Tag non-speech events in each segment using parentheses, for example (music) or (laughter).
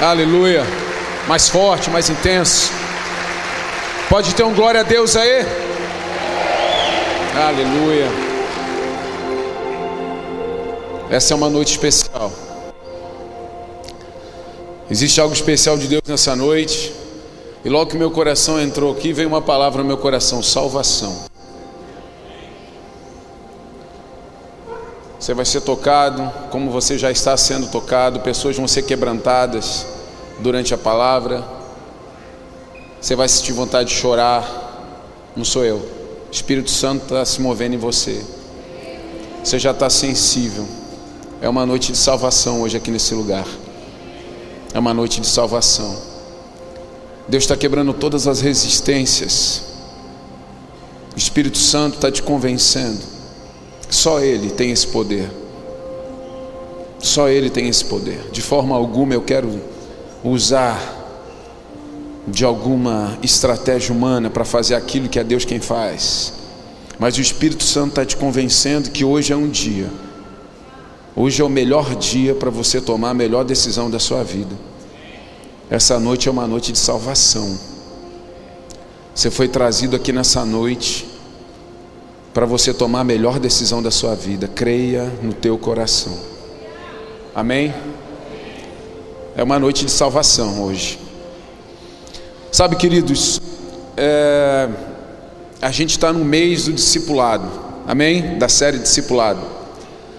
Aleluia. Mais forte, mais intenso. Pode ter um glória a Deus aí? Aleluia. Essa é uma noite especial. Existe algo especial de Deus nessa noite. E logo que meu coração entrou aqui, veio uma palavra no meu coração: salvação. Você vai ser tocado, como você já está sendo tocado, pessoas vão ser quebrantadas durante a palavra. Você vai sentir vontade de chorar, não sou eu. O Espírito Santo está se movendo em você. Você já está sensível. É uma noite de salvação hoje aqui nesse lugar. É uma noite de salvação. Deus está quebrando todas as resistências. O Espírito Santo está te convencendo só Ele tem esse poder. Só Ele tem esse poder. De forma alguma eu quero usar de alguma estratégia humana para fazer aquilo que é Deus quem faz. Mas o Espírito Santo está te convencendo que hoje é um dia. Hoje é o melhor dia para você tomar a melhor decisão da sua vida. Essa noite é uma noite de salvação. Você foi trazido aqui nessa noite para você tomar a melhor decisão da sua vida. Creia no teu coração. Amém? É uma noite de salvação hoje. Sabe, queridos, é, a gente está no mês do discipulado, amém? Da série Discipulado.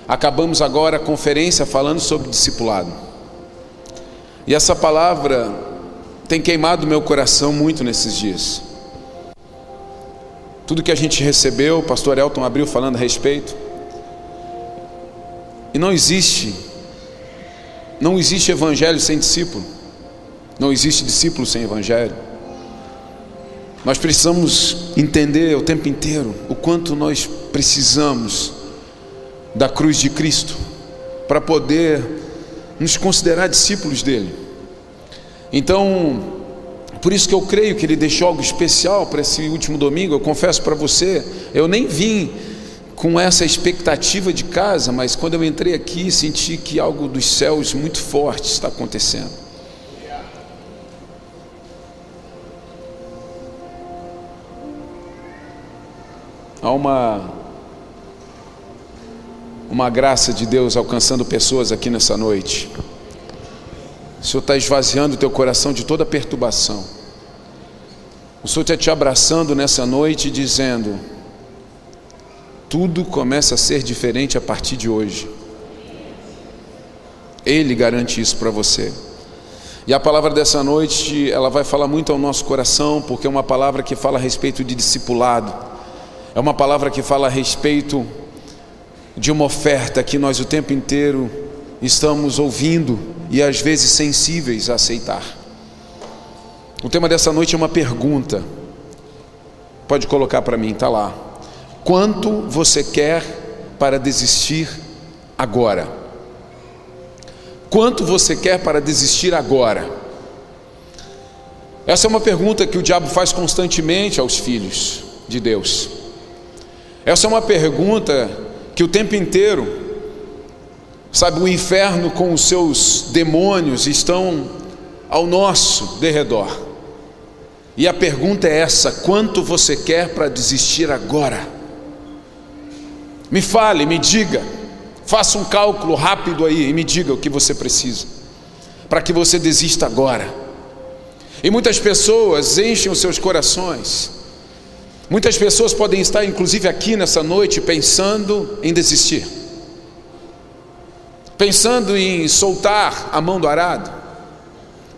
Acabamos agora a conferência falando sobre discipulado. E essa palavra tem queimado meu coração muito nesses dias. Tudo que a gente recebeu, o pastor Elton abriu falando a respeito. E não existe, não existe evangelho sem discípulo. Não existe discípulo sem evangelho. Nós precisamos entender o tempo inteiro o quanto nós precisamos da cruz de Cristo para poder nos considerar discípulos dele. Então, por isso que eu creio que ele deixou algo especial para esse último domingo. Eu confesso para você, eu nem vim com essa expectativa de casa, mas quando eu entrei aqui, senti que algo dos céus muito forte está acontecendo. Há uma uma graça de Deus alcançando pessoas aqui nessa noite. O Senhor está esvaziando o teu coração de toda perturbação. O Senhor está te abraçando nessa noite dizendo: tudo começa a ser diferente a partir de hoje. Ele garante isso para você. E a palavra dessa noite, ela vai falar muito ao nosso coração, porque é uma palavra que fala a respeito de discipulado. É uma palavra que fala a respeito de uma oferta que nós o tempo inteiro estamos ouvindo e às vezes sensíveis a aceitar. O tema dessa noite é uma pergunta. Pode colocar para mim, está lá. Quanto você quer para desistir agora? Quanto você quer para desistir agora? Essa é uma pergunta que o diabo faz constantemente aos filhos de Deus. Essa é uma pergunta que o tempo inteiro Sabe, o inferno com os seus demônios estão ao nosso derredor. E a pergunta é essa: quanto você quer para desistir agora? Me fale, me diga, faça um cálculo rápido aí e me diga o que você precisa, para que você desista agora. E muitas pessoas enchem os seus corações, muitas pessoas podem estar, inclusive aqui nessa noite, pensando em desistir pensando em soltar a mão do arado,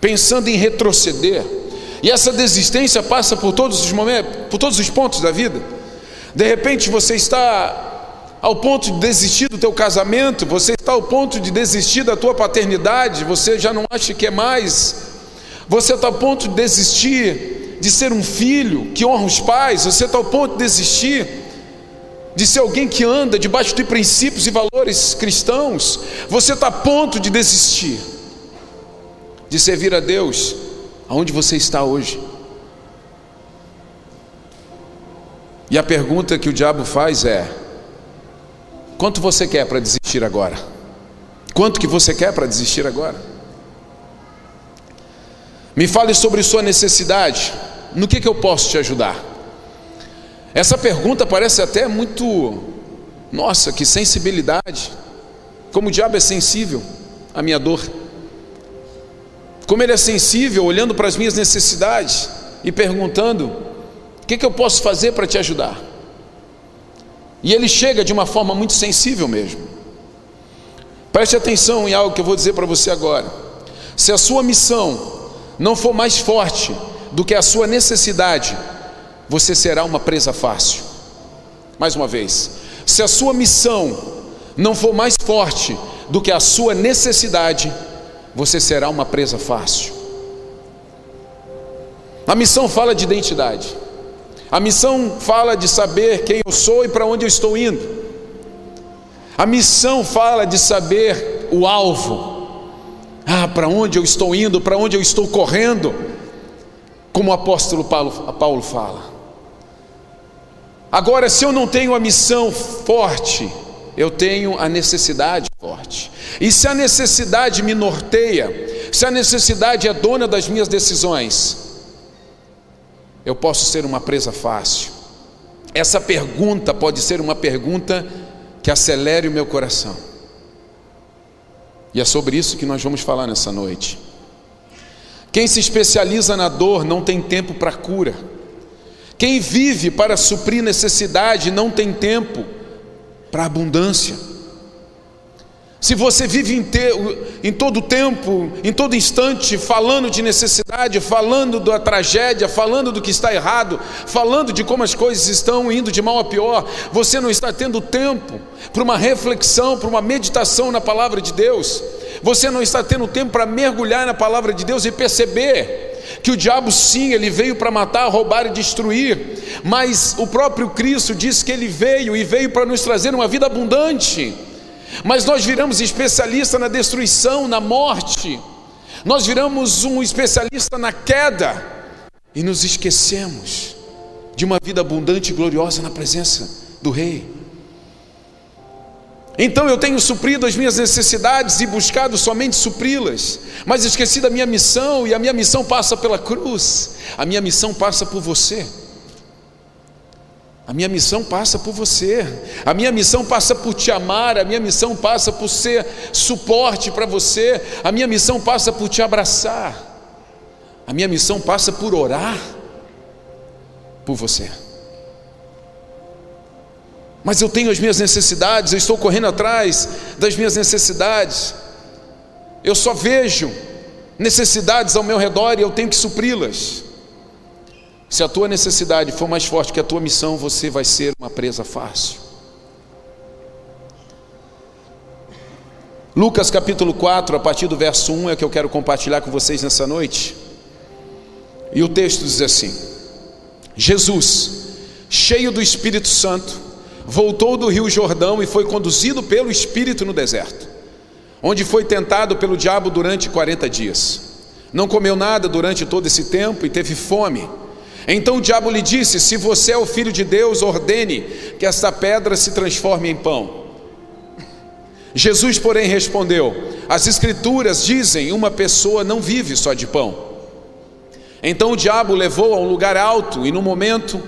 pensando em retroceder. E essa desistência passa por todos os momentos, por todos os pontos da vida. De repente você está ao ponto de desistir do teu casamento, você está ao ponto de desistir da tua paternidade, você já não acha que é mais. Você está ao ponto de desistir de ser um filho que honra os pais, você está ao ponto de desistir de ser alguém que anda debaixo de princípios e valores cristãos, você está a ponto de desistir de servir a Deus aonde você está hoje. E a pergunta que o diabo faz é: quanto você quer para desistir agora? Quanto que você quer para desistir agora? Me fale sobre sua necessidade. No que, que eu posso te ajudar? Essa pergunta parece até muito. Nossa, que sensibilidade. Como o diabo é sensível à minha dor. Como ele é sensível olhando para as minhas necessidades e perguntando: o que, que eu posso fazer para te ajudar? E ele chega de uma forma muito sensível mesmo. Preste atenção em algo que eu vou dizer para você agora. Se a sua missão não for mais forte do que a sua necessidade, você será uma presa fácil. Mais uma vez, se a sua missão não for mais forte do que a sua necessidade, você será uma presa fácil. A missão fala de identidade. A missão fala de saber quem eu sou e para onde eu estou indo. A missão fala de saber o alvo. Ah, para onde eu estou indo, para onde eu estou correndo. Como o apóstolo Paulo, Paulo fala. Agora, se eu não tenho a missão forte, eu tenho a necessidade forte. E se a necessidade me norteia, se a necessidade é dona das minhas decisões, eu posso ser uma presa fácil. Essa pergunta pode ser uma pergunta que acelere o meu coração. E é sobre isso que nós vamos falar nessa noite. Quem se especializa na dor não tem tempo para cura. Quem vive para suprir necessidade não tem tempo para abundância. Se você vive em, todo tempo, em todo instante, falando de necessidade, falando da tragédia, falando do que está errado, falando de como as coisas estão indo de mal a pior, você não está tendo tempo para uma reflexão, para uma meditação na palavra de Deus, você não está tendo tempo para mergulhar na palavra de Deus e perceber que o diabo sim, ele veio para matar, roubar e destruir, mas o próprio Cristo disse que ele veio e veio para nos trazer uma vida abundante. Mas nós viramos especialista na destruição, na morte. Nós viramos um especialista na queda e nos esquecemos de uma vida abundante e gloriosa na presença do Rei. Então eu tenho suprido as minhas necessidades e buscado somente supri-las, mas esqueci da minha missão, e a minha missão passa pela cruz, a minha missão passa por você. A minha missão passa por você, a minha missão passa por te amar, a minha missão passa por ser suporte para você, a minha missão passa por te abraçar, a minha missão passa por orar por você. Mas eu tenho as minhas necessidades, eu estou correndo atrás das minhas necessidades, eu só vejo necessidades ao meu redor e eu tenho que supri-las. Se a tua necessidade for mais forte que a tua missão, você vai ser uma presa fácil. Lucas capítulo 4, a partir do verso 1 é que eu quero compartilhar com vocês nessa noite. E o texto diz assim: Jesus, cheio do Espírito Santo, voltou do rio Jordão e foi conduzido pelo Espírito no deserto, onde foi tentado pelo diabo durante 40 dias. Não comeu nada durante todo esse tempo e teve fome. Então o diabo lhe disse: Se você é o filho de Deus, ordene que esta pedra se transforme em pão. Jesus, porém, respondeu: As Escrituras dizem: Uma pessoa não vive só de pão. Então o diabo levou a um lugar alto e, no momento,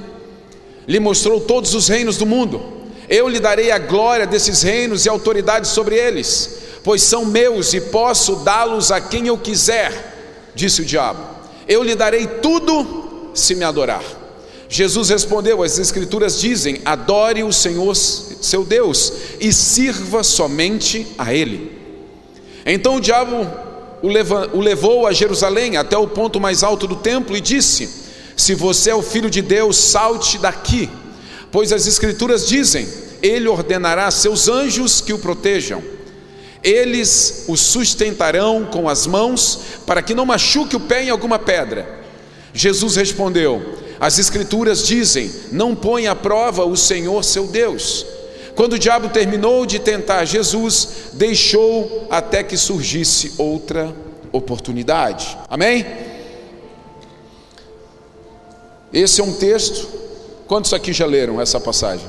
lhe mostrou todos os reinos do mundo. Eu lhe darei a glória desses reinos e autoridade sobre eles, pois são meus e posso dá-los a quem eu quiser, disse o diabo. Eu lhe darei tudo se me adorar. Jesus respondeu: As Escrituras dizem: adore o Senhor, seu Deus, e sirva somente a Ele. Então o diabo o levou a Jerusalém até o ponto mais alto do templo e disse: Se você é o filho de Deus, salte daqui, pois as Escrituras dizem: Ele ordenará seus anjos que o protejam. Eles o sustentarão com as mãos, para que não machuque o pé em alguma pedra. Jesus respondeu: As Escrituras dizem: Não põe à prova o Senhor seu Deus. Quando o diabo terminou de tentar Jesus, deixou até que surgisse outra oportunidade. Amém? Esse é um texto. Quantos aqui já leram essa passagem?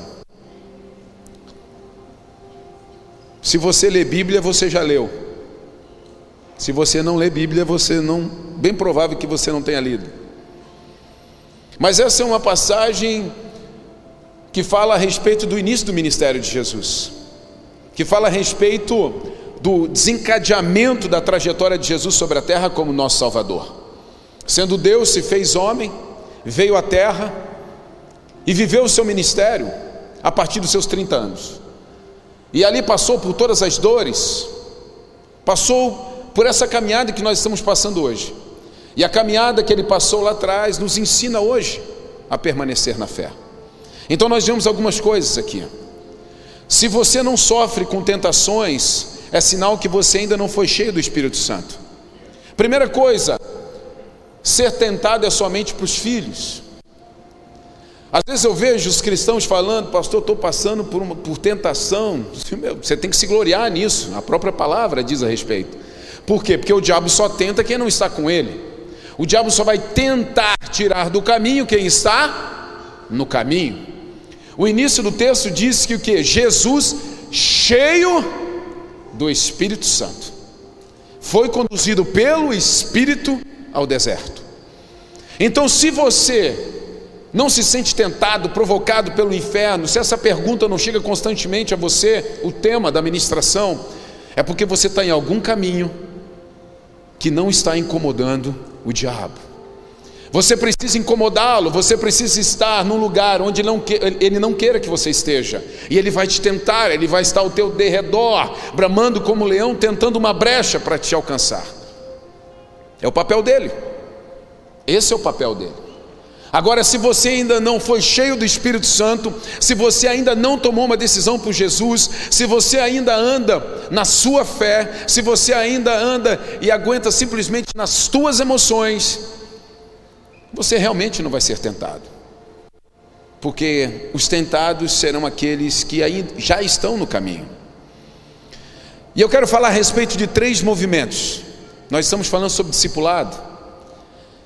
Se você lê Bíblia, você já leu. Se você não lê Bíblia, você não, bem provável que você não tenha lido. Mas essa é uma passagem que fala a respeito do início do ministério de Jesus, que fala a respeito do desencadeamento da trajetória de Jesus sobre a terra como nosso Salvador. Sendo Deus, se fez homem, veio à terra e viveu o seu ministério a partir dos seus 30 anos. E ali passou por todas as dores, passou por essa caminhada que nós estamos passando hoje. E a caminhada que ele passou lá atrás nos ensina hoje a permanecer na fé. Então nós vemos algumas coisas aqui. Se você não sofre com tentações, é sinal que você ainda não foi cheio do Espírito Santo. Primeira coisa, ser tentado é somente para os filhos. Às vezes eu vejo os cristãos falando, pastor, estou passando por, uma, por tentação. Você tem que se gloriar nisso, a própria palavra diz a respeito. Por quê? Porque o diabo só tenta quem não está com ele. O diabo só vai tentar tirar do caminho quem está no caminho. O início do texto diz que o que? Jesus, cheio do Espírito Santo, foi conduzido pelo Espírito ao deserto. Então, se você não se sente tentado, provocado pelo inferno, se essa pergunta não chega constantemente a você, o tema da ministração, é porque você está em algum caminho que não está incomodando o diabo. Você precisa incomodá-lo, você precisa estar num lugar onde não que, ele não queira que você esteja, e ele vai te tentar, ele vai estar ao teu derredor, bramando como leão, tentando uma brecha para te alcançar. É o papel dele, esse é o papel dele. Agora, se você ainda não foi cheio do Espírito Santo, se você ainda não tomou uma decisão por Jesus, se você ainda anda na sua fé, se você ainda anda e aguenta simplesmente nas tuas emoções, você realmente não vai ser tentado. Porque os tentados serão aqueles que já estão no caminho. E eu quero falar a respeito de três movimentos. Nós estamos falando sobre discipulado.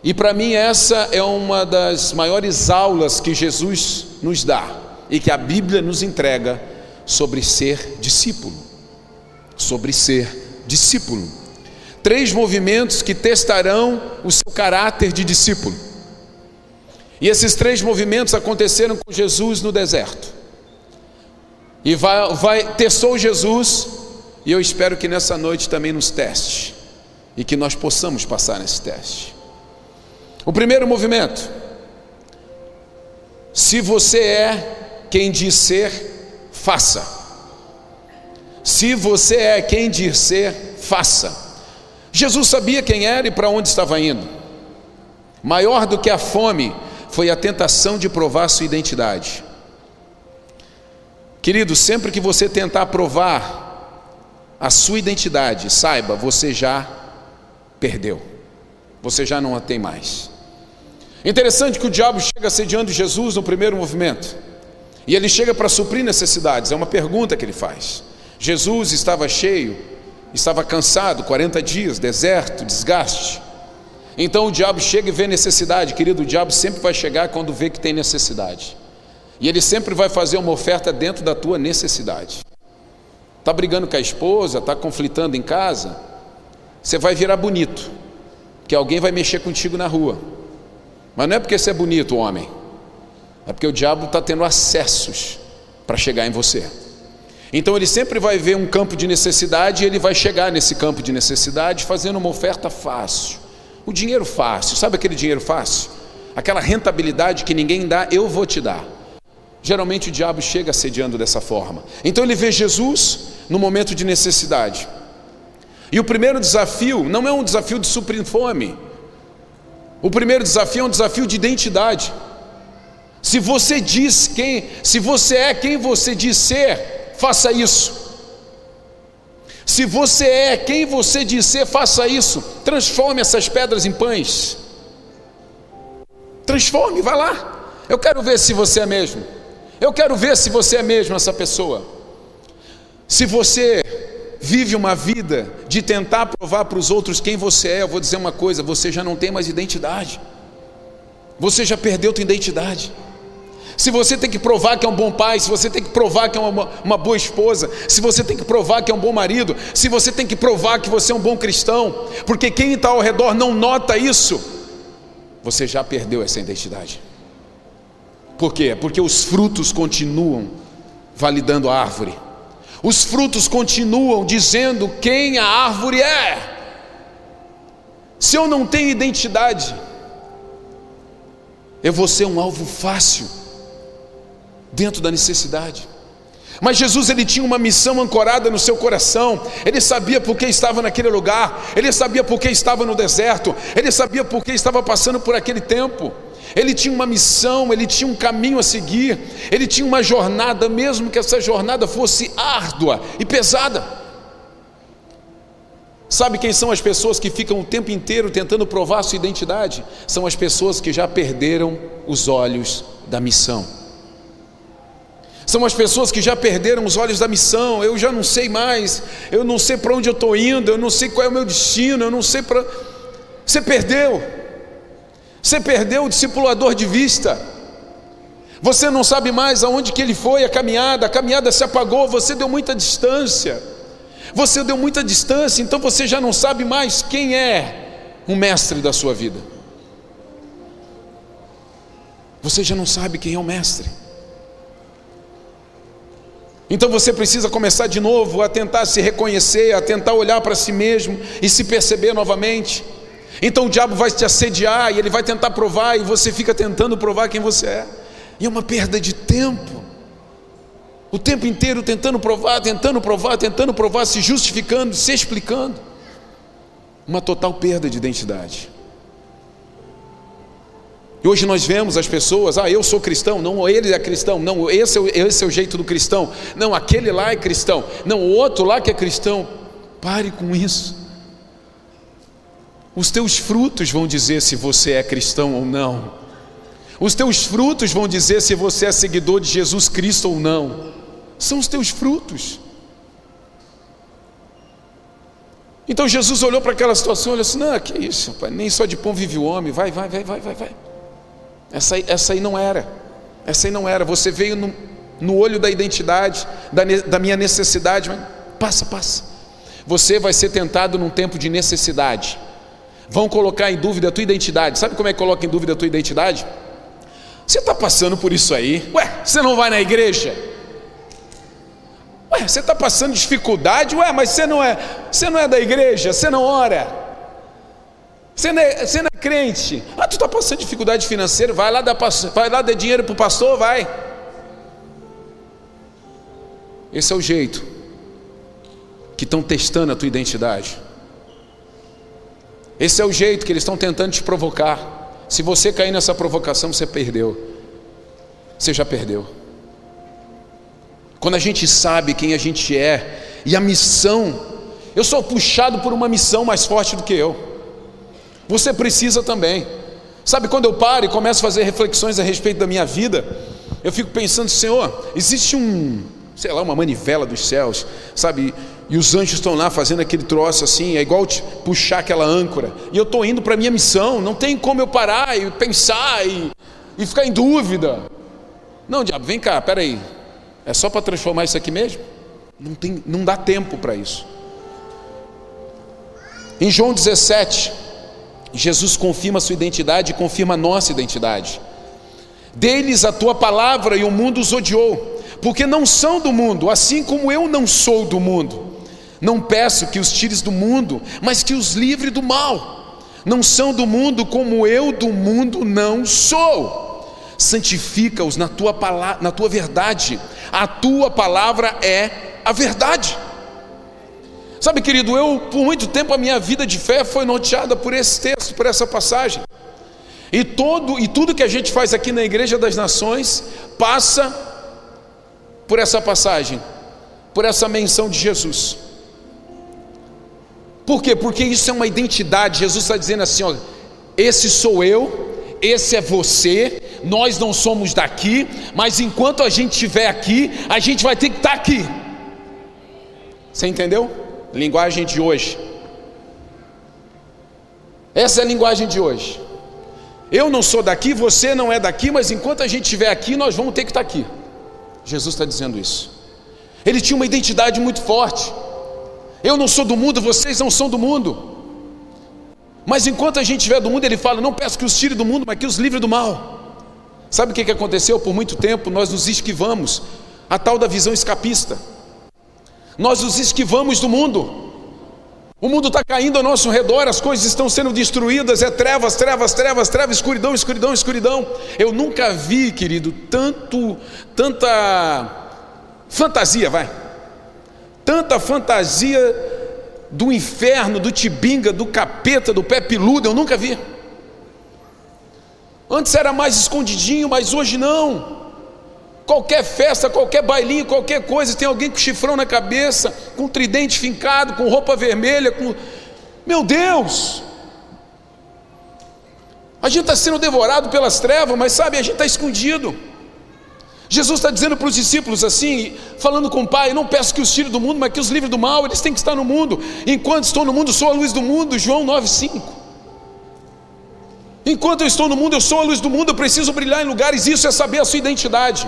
E para mim, essa é uma das maiores aulas que Jesus nos dá e que a Bíblia nos entrega sobre ser discípulo. Sobre ser discípulo. Três movimentos que testarão o seu caráter de discípulo. E esses três movimentos aconteceram com Jesus no deserto. E vai, vai testou Jesus, e eu espero que nessa noite também nos teste, e que nós possamos passar nesse teste. O primeiro movimento. Se você é quem diz ser, faça. Se você é quem diz ser, faça. Jesus sabia quem era e para onde estava indo. Maior do que a fome foi a tentação de provar sua identidade. Querido, sempre que você tentar provar a sua identidade, saiba, você já perdeu. Você já não a tem mais. Interessante que o diabo chega assediando Jesus no primeiro movimento. E ele chega para suprir necessidades. É uma pergunta que ele faz. Jesus estava cheio, estava cansado, 40 dias, deserto, desgaste. Então o diabo chega e vê necessidade, querido. O diabo sempre vai chegar quando vê que tem necessidade. E ele sempre vai fazer uma oferta dentro da tua necessidade. Está brigando com a esposa, está conflitando em casa, você vai virar bonito, que alguém vai mexer contigo na rua. Mas não é porque você é bonito, homem. É porque o diabo está tendo acessos para chegar em você. Então ele sempre vai ver um campo de necessidade e ele vai chegar nesse campo de necessidade fazendo uma oferta fácil. O dinheiro fácil, sabe aquele dinheiro fácil? Aquela rentabilidade que ninguém dá, eu vou te dar. Geralmente o diabo chega assediando dessa forma. Então ele vê Jesus no momento de necessidade. E o primeiro desafio não é um desafio de suprir fome, o primeiro desafio é um desafio de identidade. Se você diz quem, se você é quem você diz ser, faça isso. Se você é quem você diz ser, faça isso. Transforme essas pedras em pães. Transforme, vá lá. Eu quero ver se você é mesmo. Eu quero ver se você é mesmo essa pessoa. Se você vive uma vida de tentar provar para os outros quem você é, eu vou dizer uma coisa: você já não tem mais identidade, você já perdeu sua identidade. se você tem que provar que é um bom pai, se você tem que provar que é uma, uma, boa esposa, se você tem que provar que é um bom marido, se você tem que provar que você é um bom cristão, porque quem está ao redor não nota isso, você já perdeu essa identidade. Por quê? Porque os frutos continuam validando a árvore, os frutos continuam dizendo quem a árvore é. Se eu não tenho identidade, eu vou ser um alvo fácil dentro da necessidade. Mas Jesus ele tinha uma missão ancorada no seu coração. Ele sabia por que estava naquele lugar, ele sabia por que estava no deserto, ele sabia por que estava passando por aquele tempo. Ele tinha uma missão, ele tinha um caminho a seguir, ele tinha uma jornada, mesmo que essa jornada fosse árdua e pesada. Sabe quem são as pessoas que ficam o tempo inteiro tentando provar sua identidade? São as pessoas que já perderam os olhos da missão. São as pessoas que já perderam os olhos da missão. Eu já não sei mais, eu não sei para onde eu estou indo, eu não sei qual é o meu destino, eu não sei para. Você perdeu, você perdeu o discipulador de vista. Você não sabe mais aonde que ele foi a caminhada, a caminhada se apagou, você deu muita distância. Você deu muita distância, então você já não sabe mais quem é o mestre da sua vida. Você já não sabe quem é o mestre. Então você precisa começar de novo a tentar se reconhecer, a tentar olhar para si mesmo e se perceber novamente. Então o diabo vai te assediar e ele vai tentar provar e você fica tentando provar quem você é. E é uma perda de tempo. O tempo inteiro tentando provar, tentando provar, tentando provar, se justificando, se explicando. Uma total perda de identidade. E hoje nós vemos as pessoas, ah, eu sou cristão, não, ele é cristão, não, esse é, o, esse é o jeito do cristão, não, aquele lá é cristão, não, o outro lá que é cristão. Pare com isso. Os teus frutos vão dizer se você é cristão ou não. Os teus frutos vão dizer se você é seguidor de Jesus Cristo ou não. São os teus frutos. Então Jesus olhou para aquela situação e olhou assim: não, que isso, pai, nem só de pão vive o homem, vai, vai, vai, vai, vai, vai. Essa, essa aí não era. Essa aí não era. Você veio no, no olho da identidade, da, da minha necessidade, mas passa, passa. Você vai ser tentado num tempo de necessidade. Vão colocar em dúvida a tua identidade. Sabe como é que coloca em dúvida a tua identidade? Você está passando por isso aí? Ué, você não vai na igreja? Ué, você está passando dificuldade? Ué, mas você não é, você não é da igreja? Você não ora? Você não, é, você não é crente. Ah, tu está passando dificuldade financeira, vai lá dar, vai lá dar dinheiro para o pastor, vai. Esse é o jeito que estão testando a tua identidade. Esse é o jeito que eles estão tentando te provocar. Se você cair nessa provocação, você perdeu. Você já perdeu. Quando a gente sabe quem a gente é e a missão, eu sou puxado por uma missão mais forte do que eu. Você precisa também. Sabe, quando eu paro e começo a fazer reflexões a respeito da minha vida, eu fico pensando, Senhor, existe um, sei lá, uma manivela dos céus, sabe? E os anjos estão lá fazendo aquele troço assim, é igual puxar aquela âncora. E eu estou indo para a minha missão, não tem como eu parar e pensar e, e ficar em dúvida. Não, diabo, vem cá, peraí. É só para transformar isso aqui mesmo? Não, tem, não dá tempo para isso. Em João 17, Jesus confirma a sua identidade e confirma a nossa identidade. Deles a tua palavra e o mundo os odiou, porque não são do mundo, assim como eu não sou do mundo. Não peço que os tires do mundo, mas que os livre do mal. Não são do mundo como eu do mundo não sou. Santifica-os na tua palavra, na tua verdade. A tua palavra é a verdade. Sabe, querido, eu por muito tempo a minha vida de fé foi norteada por esse texto, por essa passagem. E todo e tudo que a gente faz aqui na Igreja das Nações passa por essa passagem, por essa menção de Jesus. Por quê? Porque isso é uma identidade. Jesus está dizendo assim: ó, esse sou eu, esse é você, nós não somos daqui, mas enquanto a gente estiver aqui, a gente vai ter que estar aqui. Você entendeu? Linguagem de hoje. Essa é a linguagem de hoje. Eu não sou daqui, você não é daqui, mas enquanto a gente estiver aqui, nós vamos ter que estar aqui. Jesus está dizendo isso. Ele tinha uma identidade muito forte. Eu não sou do mundo, vocês não são do mundo. Mas enquanto a gente estiver do mundo, ele fala: Não peço que os tire do mundo, mas que os livre do mal. Sabe o que aconteceu? Por muito tempo nós nos esquivamos, a tal da visão escapista. Nós nos esquivamos do mundo. O mundo está caindo ao nosso redor, as coisas estão sendo destruídas, é trevas, trevas, trevas, trevas, escuridão, escuridão, escuridão. Eu nunca vi, querido, tanto, tanta fantasia, vai, tanta fantasia do inferno, do tibinga, do capeta, do pé peludo, eu nunca vi. Antes era mais escondidinho, mas hoje não. Qualquer festa, qualquer bailinho, qualquer coisa, tem alguém com chifrão na cabeça, com tridente fincado, com roupa vermelha, com. Meu Deus! A gente está sendo devorado pelas trevas, mas sabe, a gente está escondido. Jesus está dizendo para os discípulos assim, falando com o Pai: Não peço que os tire do mundo, mas que os livre do mal, eles têm que estar no mundo. Enquanto estou no mundo, sou a luz do mundo. João 9,5. Enquanto eu estou no mundo, eu sou a luz do mundo, eu preciso brilhar em lugares, isso é saber a sua identidade.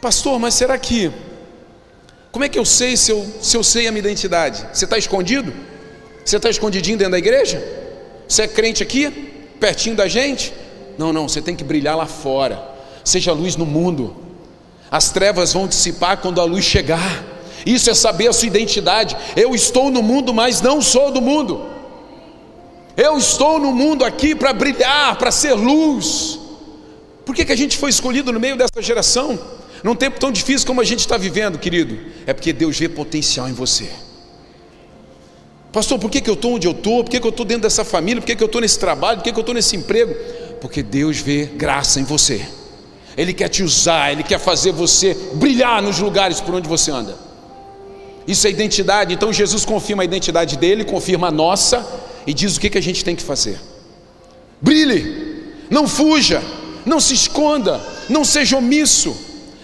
Pastor, mas será que. Como é que eu sei se eu, se eu sei a minha identidade? Você está escondido? Você está escondidinho dentro da igreja? Você é crente aqui? Pertinho da gente? Não, não, você tem que brilhar lá fora. Seja luz no mundo. As trevas vão dissipar quando a luz chegar. Isso é saber a sua identidade. Eu estou no mundo, mas não sou do mundo. Eu estou no mundo aqui para brilhar, para ser luz. Por que, que a gente foi escolhido no meio dessa geração? Num tempo tão difícil como a gente está vivendo, querido, é porque Deus vê potencial em você. Pastor, por que, que eu estou onde eu estou? Por que, que eu estou dentro dessa família? Por que, que eu estou nesse trabalho? Por que, que eu estou nesse emprego? Porque Deus vê graça em você. Ele quer te usar, Ele quer fazer você brilhar nos lugares por onde você anda. Isso é identidade. Então Jesus confirma a identidade dele, confirma a nossa e diz o que, que a gente tem que fazer. Brilhe, não fuja, não se esconda, não seja omisso.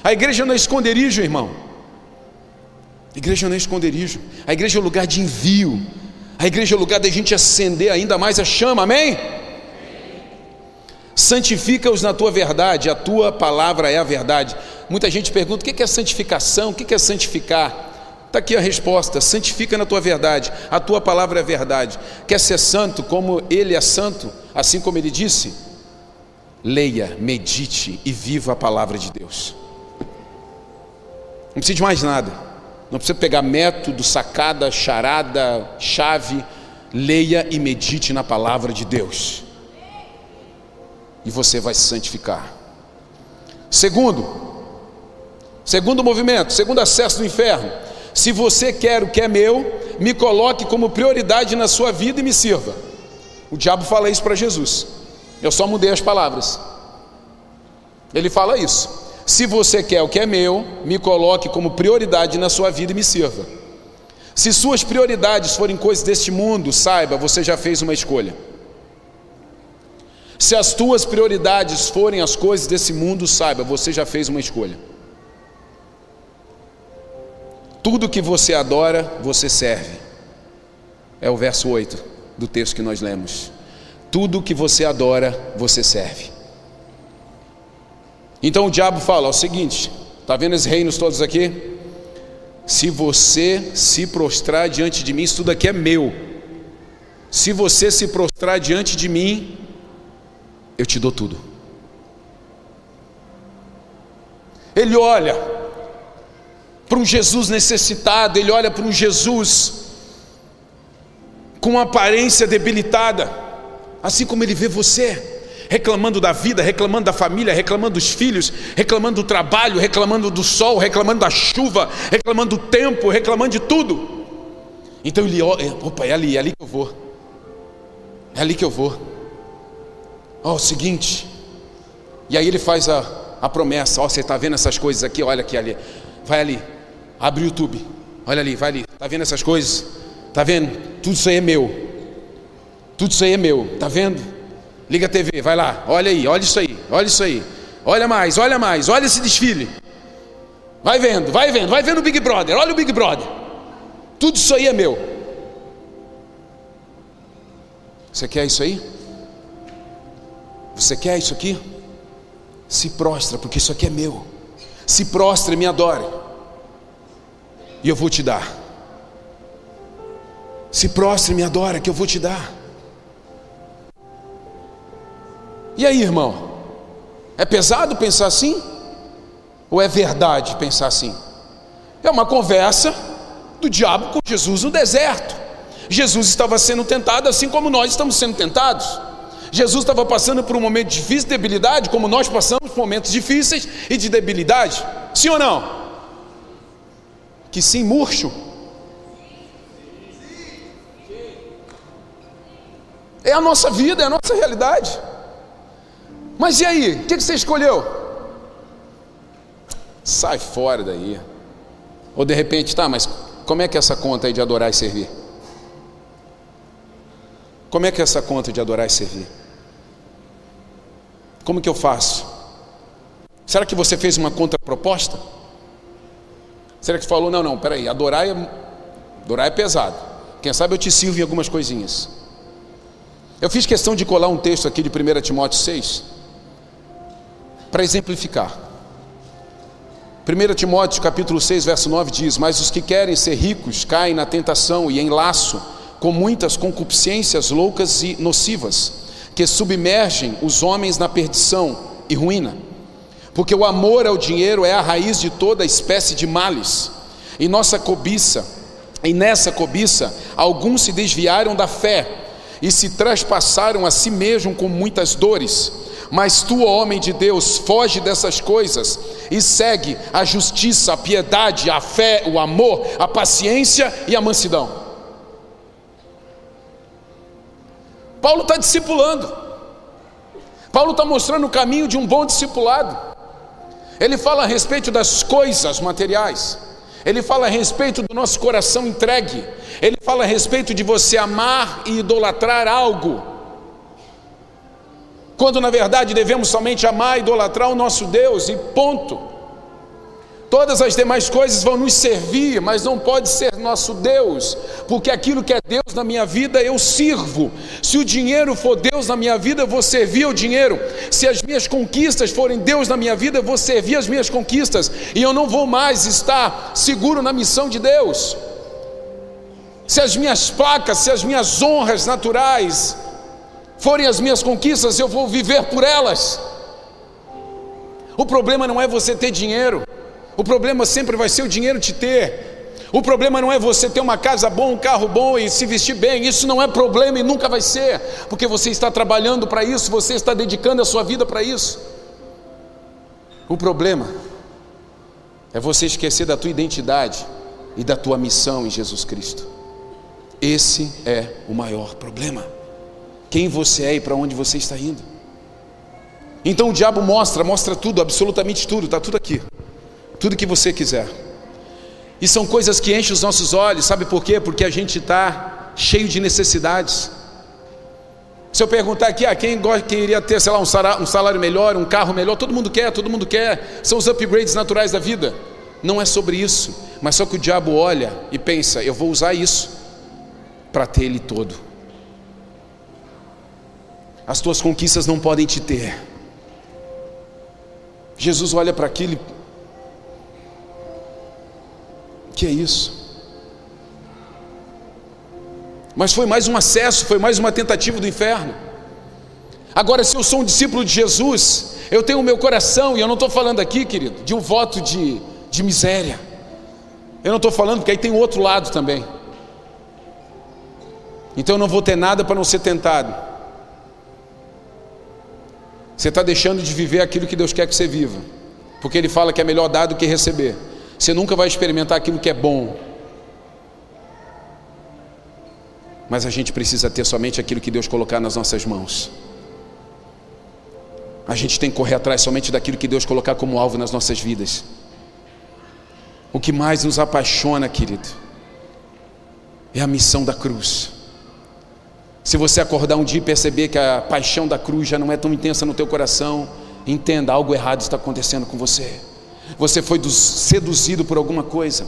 A igreja não é esconderijo, irmão. A igreja não é esconderijo. A igreja é lugar de envio. A igreja é lugar da gente acender ainda mais a chama, amém? Santifica-os na tua verdade, a tua palavra é a verdade. Muita gente pergunta: o que é santificação? O que é santificar? Está aqui a resposta: santifica na tua verdade, a tua palavra é verdade. Quer ser santo como ele é santo, assim como ele disse? Leia, medite e viva a palavra de Deus. Não precisa de mais nada. Não precisa pegar método, sacada, charada, chave. Leia e medite na palavra de Deus. E você vai se santificar. Segundo, segundo movimento, segundo acesso do inferno. Se você quer o que é meu, me coloque como prioridade na sua vida e me sirva. O diabo fala isso para Jesus. Eu só mudei as palavras. Ele fala isso. Se você quer o que é meu, me coloque como prioridade na sua vida e me sirva. Se suas prioridades forem coisas deste mundo, saiba, você já fez uma escolha. Se as tuas prioridades forem as coisas desse mundo, saiba, você já fez uma escolha. Tudo que você adora, você serve. É o verso 8 do texto que nós lemos. Tudo que você adora, você serve. Então o diabo fala: o seguinte, está vendo esses reinos todos aqui? Se você se prostrar diante de mim, isso tudo aqui é meu. Se você se prostrar diante de mim, eu te dou tudo. Ele olha para um Jesus necessitado, ele olha para um Jesus com aparência debilitada, assim como ele vê você reclamando da vida, reclamando da família, reclamando dos filhos, reclamando do trabalho, reclamando do sol, reclamando da chuva, reclamando do tempo, reclamando de tudo. Então ele olha, opa, é ali, é ali que eu vou. É ali que eu vou. Ó, oh, o seguinte. E aí ele faz a, a promessa: Ó, oh, você está vendo essas coisas aqui? Olha aqui ali. Vai ali. Abre o YouTube. Olha ali, vai ali. Está vendo essas coisas? Está vendo? Tudo isso aí é meu. Tudo isso aí é meu. Está vendo? Liga a TV, vai lá, olha aí, olha isso aí, olha isso aí. Olha mais, olha mais, olha esse desfile. Vai vendo, vai vendo, vai vendo o Big Brother, olha o Big Brother. Tudo isso aí é meu. Você quer isso aí? Você quer isso aqui? Se prostra, porque isso aqui é meu. Se prostra e me adore, e eu vou te dar. Se prostra e me adora, que eu vou te dar. E aí, irmão? É pesado pensar assim? Ou é verdade pensar assim? É uma conversa do diabo com Jesus no deserto. Jesus estava sendo tentado assim como nós estamos sendo tentados. Jesus estava passando por um momento difícil de debilidade, como nós passamos por momentos difíceis e de debilidade. Sim ou não? Que sim, murcho. É a nossa vida, é a nossa realidade. Mas e aí? O que você escolheu? Sai fora daí. Ou de repente, tá, mas como é que é essa conta aí de adorar e servir? Como é que é essa conta de adorar e servir? Como que eu faço? Será que você fez uma contraproposta? Será que falou, não, não, peraí, adorar é, adorar é pesado. Quem sabe eu te sirvo em algumas coisinhas. Eu fiz questão de colar um texto aqui de 1 Timóteo 6 para exemplificar. 1 Timóteo capítulo 6, verso 9 diz: Mas os que querem ser ricos caem na tentação e em laço, com muitas concupiscências loucas e nocivas, que submergem os homens na perdição e ruína. Porque o amor ao dinheiro é a raiz de toda espécie de males. E nossa cobiça, e nessa cobiça, alguns se desviaram da fé e se traspassaram a si mesmos com muitas dores. Mas tu, homem de Deus, foge dessas coisas e segue a justiça, a piedade, a fé, o amor, a paciência e a mansidão. Paulo está discipulando, Paulo está mostrando o caminho de um bom discipulado. Ele fala a respeito das coisas materiais, ele fala a respeito do nosso coração entregue, ele fala a respeito de você amar e idolatrar algo quando na verdade devemos somente amar e idolatrar o nosso Deus e ponto. Todas as demais coisas vão nos servir, mas não pode ser nosso Deus, porque aquilo que é Deus na minha vida eu sirvo. Se o dinheiro for Deus na minha vida, eu vou servir o dinheiro. Se as minhas conquistas forem Deus na minha vida, eu vou servir as minhas conquistas, e eu não vou mais estar seguro na missão de Deus. Se as minhas placas, se as minhas honras naturais, forem as minhas conquistas, eu vou viver por elas. O problema não é você ter dinheiro, o problema sempre vai ser o dinheiro te ter. O problema não é você ter uma casa boa, um carro bom e se vestir bem, isso não é problema e nunca vai ser, porque você está trabalhando para isso, você está dedicando a sua vida para isso. O problema é você esquecer da tua identidade e da tua missão em Jesus Cristo. Esse é o maior problema quem você é e para onde você está indo. Então o diabo mostra, mostra tudo, absolutamente tudo, está tudo aqui. Tudo que você quiser. E são coisas que enchem os nossos olhos, sabe por quê? Porque a gente está cheio de necessidades. Se eu perguntar aqui, ah, quem, iria ter, sei lá, um salário, um salário melhor, um carro melhor, todo mundo quer, todo mundo quer, são os upgrades naturais da vida. Não é sobre isso, mas só que o diabo olha e pensa: eu vou usar isso para ter ele todo. As tuas conquistas não podem te ter. Jesus olha para aquilo. Que é isso? Mas foi mais um acesso, foi mais uma tentativa do inferno. Agora, se eu sou um discípulo de Jesus, eu tenho o meu coração, e eu não estou falando aqui, querido, de um voto de, de miséria. Eu não estou falando, porque aí tem outro lado também. Então eu não vou ter nada para não ser tentado. Você está deixando de viver aquilo que Deus quer que você viva, porque Ele fala que é melhor dar do que receber. Você nunca vai experimentar aquilo que é bom, mas a gente precisa ter somente aquilo que Deus colocar nas nossas mãos. A gente tem que correr atrás somente daquilo que Deus colocar como alvo nas nossas vidas. O que mais nos apaixona, querido, é a missão da cruz. Se você acordar um dia e perceber que a paixão da cruz já não é tão intensa no teu coração, entenda, algo errado está acontecendo com você. Você foi seduzido por alguma coisa.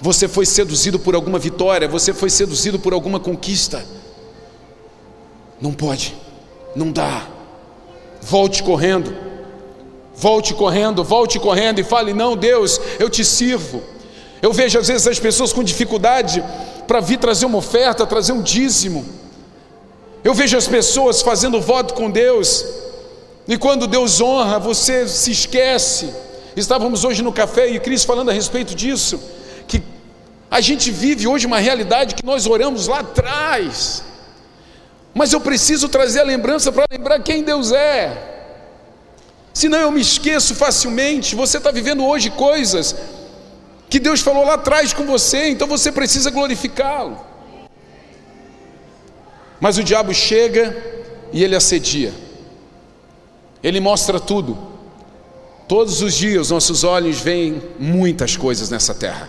Você foi seduzido por alguma vitória, você foi seduzido por alguma conquista. Não pode, não dá. volte correndo, volte correndo, volte correndo e fale: Não, Deus, eu te sirvo. Eu vejo às vezes as pessoas com dificuldade para vir trazer uma oferta, trazer um dízimo. Eu vejo as pessoas fazendo voto com Deus, e quando Deus honra, você se esquece. Estávamos hoje no café e Cris falando a respeito disso, que a gente vive hoje uma realidade que nós oramos lá atrás, mas eu preciso trazer a lembrança para lembrar quem Deus é. Senão eu me esqueço facilmente. Você está vivendo hoje coisas que Deus falou lá atrás com você, então você precisa glorificá-lo. Mas o diabo chega e ele assedia, ele mostra tudo. Todos os dias nossos olhos veem muitas coisas nessa terra,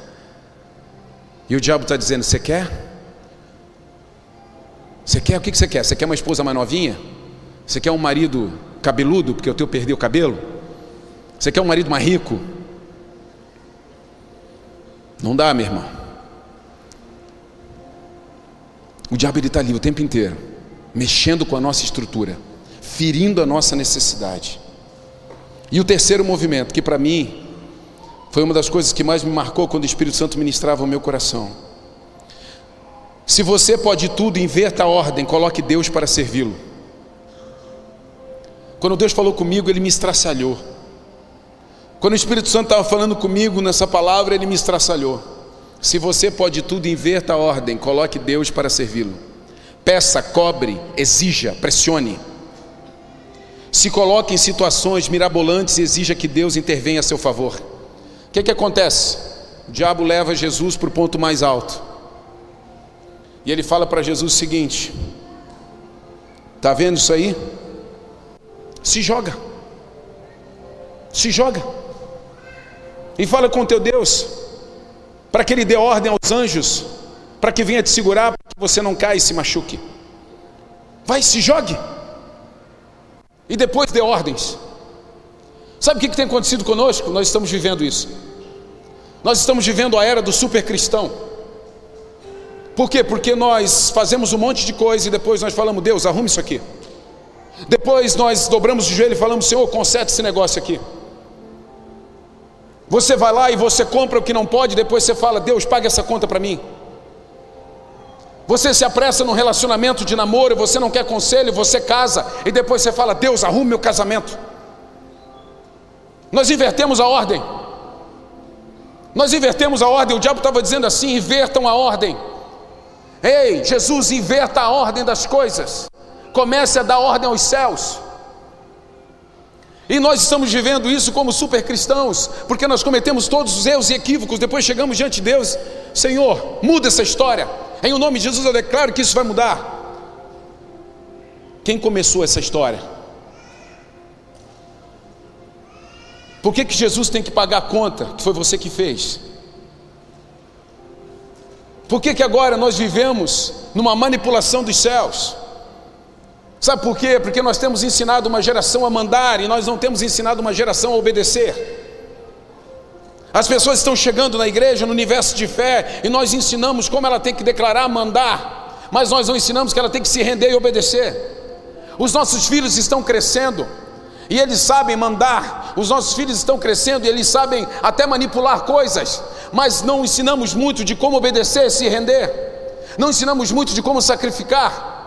e o diabo está dizendo: Você quer? Você quer? O que você quer? Você quer uma esposa mais novinha? Você quer um marido cabeludo, porque o teu perdeu o cabelo? Você quer um marido mais rico? Não dá, meu irmão. O diabo está ali o tempo inteiro, mexendo com a nossa estrutura, ferindo a nossa necessidade. E o terceiro movimento, que para mim foi uma das coisas que mais me marcou quando o Espírito Santo ministrava o meu coração. Se você pode tudo, inverta a ordem, coloque Deus para servi-lo. Quando Deus falou comigo, Ele me estraçalhou. Quando o Espírito Santo estava falando comigo nessa palavra, ele me estraçalhou. Se você pode tudo, inverta a ordem, coloque Deus para servi-lo. Peça, cobre, exija, pressione. Se coloque em situações mirabolantes e exija que Deus intervenha a seu favor. O que, que acontece? O diabo leva Jesus para o ponto mais alto. E ele fala para Jesus o seguinte: Está vendo isso aí? Se joga. Se joga e fala com teu Deus, para que Ele dê ordem aos anjos, para que venha te segurar, para que você não caia e se machuque. Vai, se jogue, e depois dê ordens. Sabe o que tem acontecido conosco? Nós estamos vivendo isso. Nós estamos vivendo a era do super cristão. Por quê? Porque nós fazemos um monte de coisa e depois nós falamos, Deus, arrume isso aqui. Depois nós dobramos o joelho e falamos, Senhor, conserte esse negócio aqui. Você vai lá e você compra o que não pode, depois você fala: Deus, paga essa conta para mim. Você se apressa num relacionamento de namoro, você não quer conselho, você casa e depois você fala: Deus, arrume meu casamento. Nós invertemos a ordem. Nós invertemos a ordem. O diabo estava dizendo assim: invertam a ordem. Ei, Jesus, inverta a ordem das coisas. Comece a dar ordem aos céus. E nós estamos vivendo isso como super cristãos, porque nós cometemos todos os erros e equívocos, depois chegamos diante de Deus, Senhor, muda essa história. Em o nome de Jesus eu declaro que isso vai mudar. Quem começou essa história? Por que, que Jesus tem que pagar a conta que foi você que fez? Por que, que agora nós vivemos numa manipulação dos céus? Sabe por quê? Porque nós temos ensinado uma geração a mandar e nós não temos ensinado uma geração a obedecer. As pessoas estão chegando na igreja, no universo de fé, e nós ensinamos como ela tem que declarar, mandar, mas nós não ensinamos que ela tem que se render e obedecer. Os nossos filhos estão crescendo e eles sabem mandar, os nossos filhos estão crescendo e eles sabem até manipular coisas, mas não ensinamos muito de como obedecer e se render, não ensinamos muito de como sacrificar.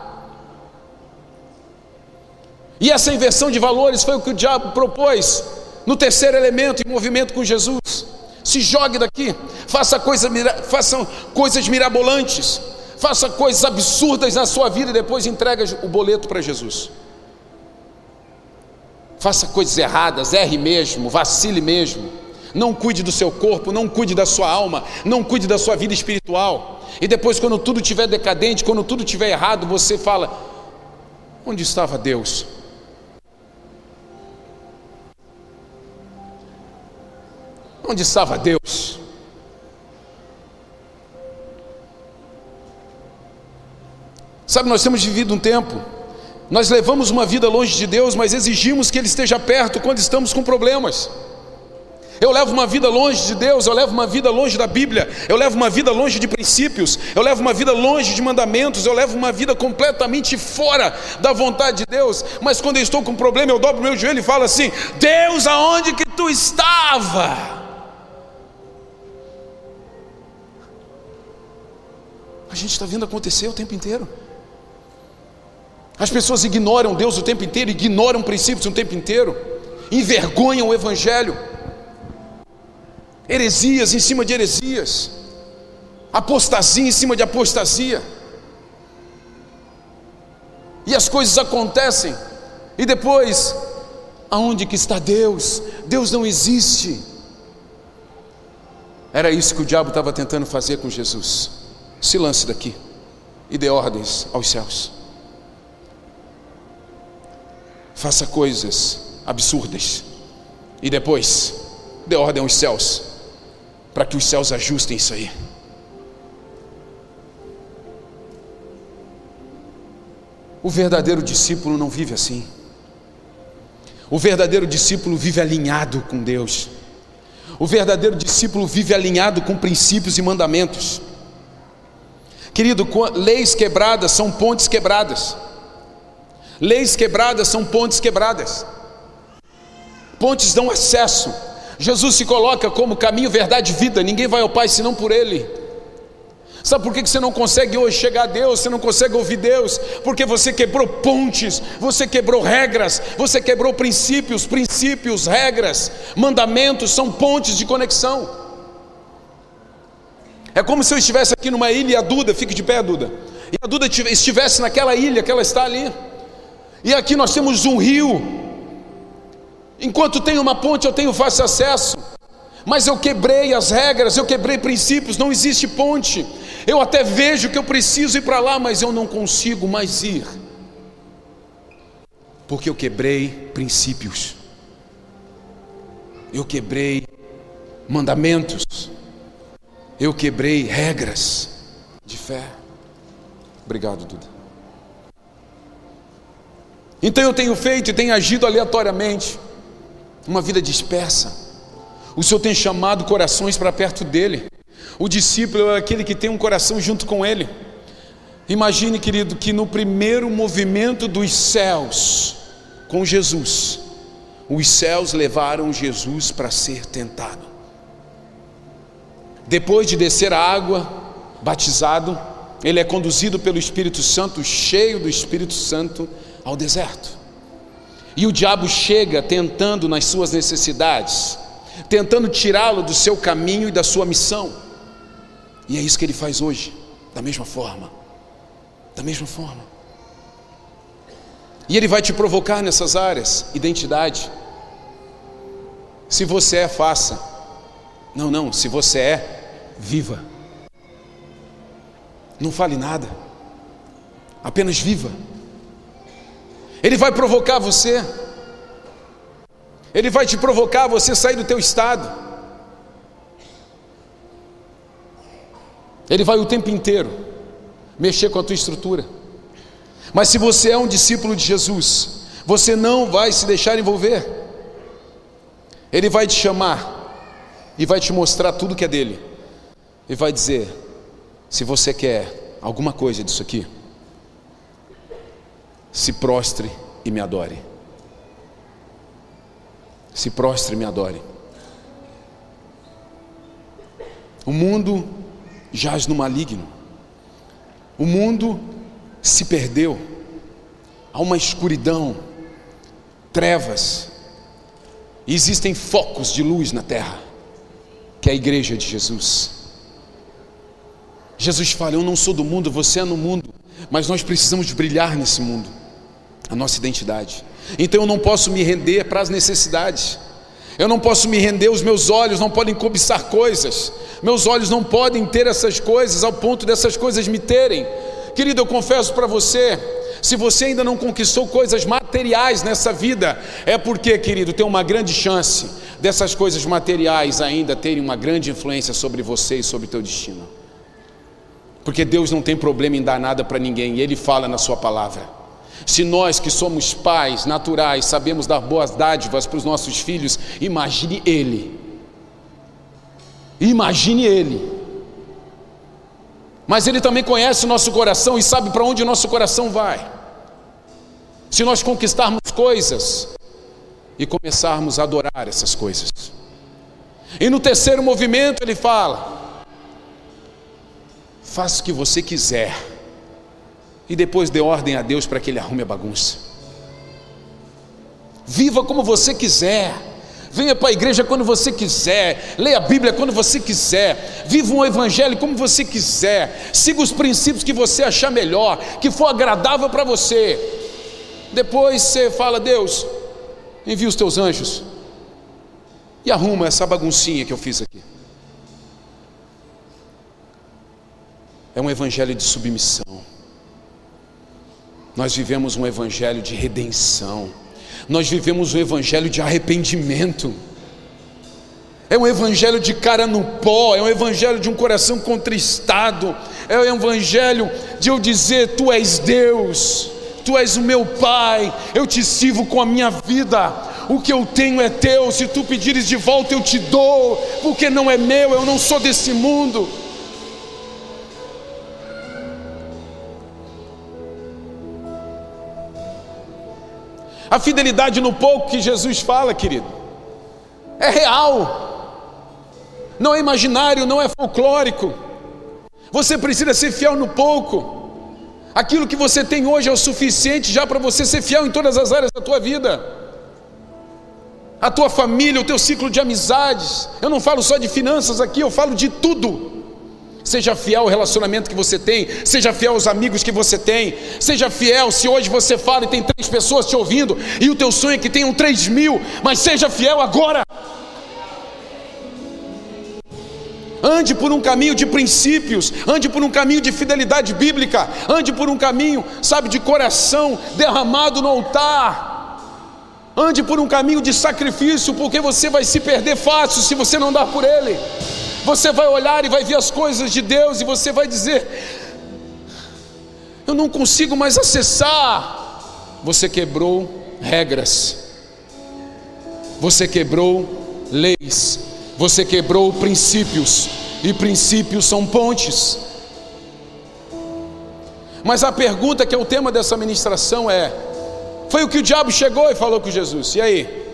E essa inversão de valores foi o que o diabo propôs no terceiro elemento em movimento com Jesus. Se jogue daqui, faça, coisa, faça coisas mirabolantes, faça coisas absurdas na sua vida e depois entrega o boleto para Jesus. Faça coisas erradas, erre mesmo, vacile mesmo. Não cuide do seu corpo, não cuide da sua alma, não cuide da sua vida espiritual. E depois, quando tudo estiver decadente, quando tudo estiver errado, você fala: onde estava Deus? Onde estava Deus? Sabe, nós temos vivido um tempo, nós levamos uma vida longe de Deus, mas exigimos que Ele esteja perto quando estamos com problemas. Eu levo uma vida longe de Deus, eu levo uma vida longe da Bíblia, eu levo uma vida longe de princípios, eu levo uma vida longe de mandamentos, eu levo uma vida completamente fora da vontade de Deus. Mas quando eu estou com um problema, eu dobro meu joelho e falo assim: Deus, aonde que tu estava? A gente está vendo acontecer o tempo inteiro. As pessoas ignoram Deus o tempo inteiro, ignoram princípios o tempo inteiro, envergonham o Evangelho, heresias em cima de heresias, apostasia em cima de apostasia, e as coisas acontecem, e depois, aonde que está Deus? Deus não existe. Era isso que o diabo estava tentando fazer com Jesus se lance daqui e dê ordens aos céus. Faça coisas absurdas e depois dê ordem aos céus para que os céus ajustem isso aí. O verdadeiro discípulo não vive assim. O verdadeiro discípulo vive alinhado com Deus. O verdadeiro discípulo vive alinhado com princípios e mandamentos. Querido, leis quebradas são pontes quebradas. Leis quebradas são pontes quebradas. Pontes dão acesso. Jesus se coloca como caminho, verdade e vida. Ninguém vai ao Pai senão por Ele. Sabe por que você não consegue hoje chegar a Deus? Você não consegue ouvir Deus? Porque você quebrou pontes, você quebrou regras, você quebrou princípios, princípios, regras, mandamentos são pontes de conexão. É como se eu estivesse aqui numa ilha e a Duda, fique de pé, Duda. E a Duda estivesse naquela ilha que ela está ali. E aqui nós temos um rio. Enquanto tem uma ponte, eu tenho fácil acesso. Mas eu quebrei as regras, eu quebrei princípios, não existe ponte. Eu até vejo que eu preciso ir para lá, mas eu não consigo mais ir. Porque eu quebrei princípios. Eu quebrei mandamentos. Eu quebrei regras de fé. Obrigado, Duda. Então eu tenho feito e tenho agido aleatoriamente, uma vida dispersa. O Senhor tem chamado corações para perto dele. O discípulo é aquele que tem um coração junto com ele. Imagine, querido, que no primeiro movimento dos céus com Jesus, os céus levaram Jesus para ser tentado. Depois de descer a água, batizado, ele é conduzido pelo Espírito Santo, cheio do Espírito Santo, ao deserto. E o diabo chega tentando nas suas necessidades, tentando tirá-lo do seu caminho e da sua missão. E é isso que ele faz hoje, da mesma forma. Da mesma forma. E ele vai te provocar nessas áreas, identidade. Se você é, faça. Não, não, se você é, viva. Não fale nada, apenas viva. Ele vai provocar você, ele vai te provocar você sair do teu estado. Ele vai o tempo inteiro mexer com a tua estrutura. Mas se você é um discípulo de Jesus, você não vai se deixar envolver. Ele vai te chamar e vai te mostrar tudo que é dele. E vai dizer: se você quer alguma coisa disso aqui, se prostre e me adore. Se prostre e me adore. O mundo jaz no maligno. O mundo se perdeu. Há uma escuridão, trevas. E existem focos de luz na terra que é a igreja de Jesus. Jesus fala: Eu não sou do mundo, você é no mundo, mas nós precisamos brilhar nesse mundo, a nossa identidade. Então eu não posso me render para as necessidades, eu não posso me render, os meus olhos não podem cobiçar coisas, meus olhos não podem ter essas coisas ao ponto dessas coisas me terem. Querido, eu confesso para você, se você ainda não conquistou coisas materiais nessa vida, é porque, querido, tem uma grande chance dessas coisas materiais ainda terem uma grande influência sobre você e sobre o teu destino. Porque Deus não tem problema em dar nada para ninguém, Ele fala na Sua palavra. Se nós que somos pais naturais sabemos dar boas dádivas para os nossos filhos, imagine Ele Imagine Ele. Mas Ele também conhece o nosso coração e sabe para onde o nosso coração vai. Se nós conquistarmos coisas e começarmos a adorar essas coisas. E no terceiro movimento ele fala: faça o que você quiser, e depois dê ordem a Deus para que Ele arrume a bagunça. Viva como você quiser. Venha para a igreja quando você quiser, leia a Bíblia quando você quiser, viva um evangelho como você quiser, siga os princípios que você achar melhor, que for agradável para você. Depois você fala, Deus, envia os teus anjos e arruma essa baguncinha que eu fiz aqui. É um evangelho de submissão. Nós vivemos um evangelho de redenção. Nós vivemos um evangelho de arrependimento. É um evangelho de cara no pó, é um evangelho de um coração contristado, é um evangelho de eu dizer: Tu és Deus, Tu és o meu Pai, eu te sirvo com a minha vida, o que eu tenho é teu, se tu pedires de volta eu te dou, porque não é meu, eu não sou desse mundo. A fidelidade no pouco que Jesus fala, querido, é real, não é imaginário, não é folclórico. Você precisa ser fiel no pouco. Aquilo que você tem hoje é o suficiente já para você ser fiel em todas as áreas da tua vida. A tua família, o teu ciclo de amizades. Eu não falo só de finanças aqui, eu falo de tudo. Seja fiel ao relacionamento que você tem, seja fiel aos amigos que você tem, seja fiel se hoje você fala e tem três pessoas te ouvindo, e o teu sonho é que tenham três mil, mas seja fiel agora. Ande por um caminho de princípios, ande por um caminho de fidelidade bíblica, ande por um caminho, sabe, de coração derramado no altar. Ande por um caminho de sacrifício, porque você vai se perder fácil se você não dar por ele. Você vai olhar e vai ver as coisas de Deus e você vai dizer: Eu não consigo mais acessar. Você quebrou regras, você quebrou leis, você quebrou princípios, e princípios são pontes. Mas a pergunta que é o tema dessa ministração é: foi o que o diabo chegou e falou com Jesus, e aí?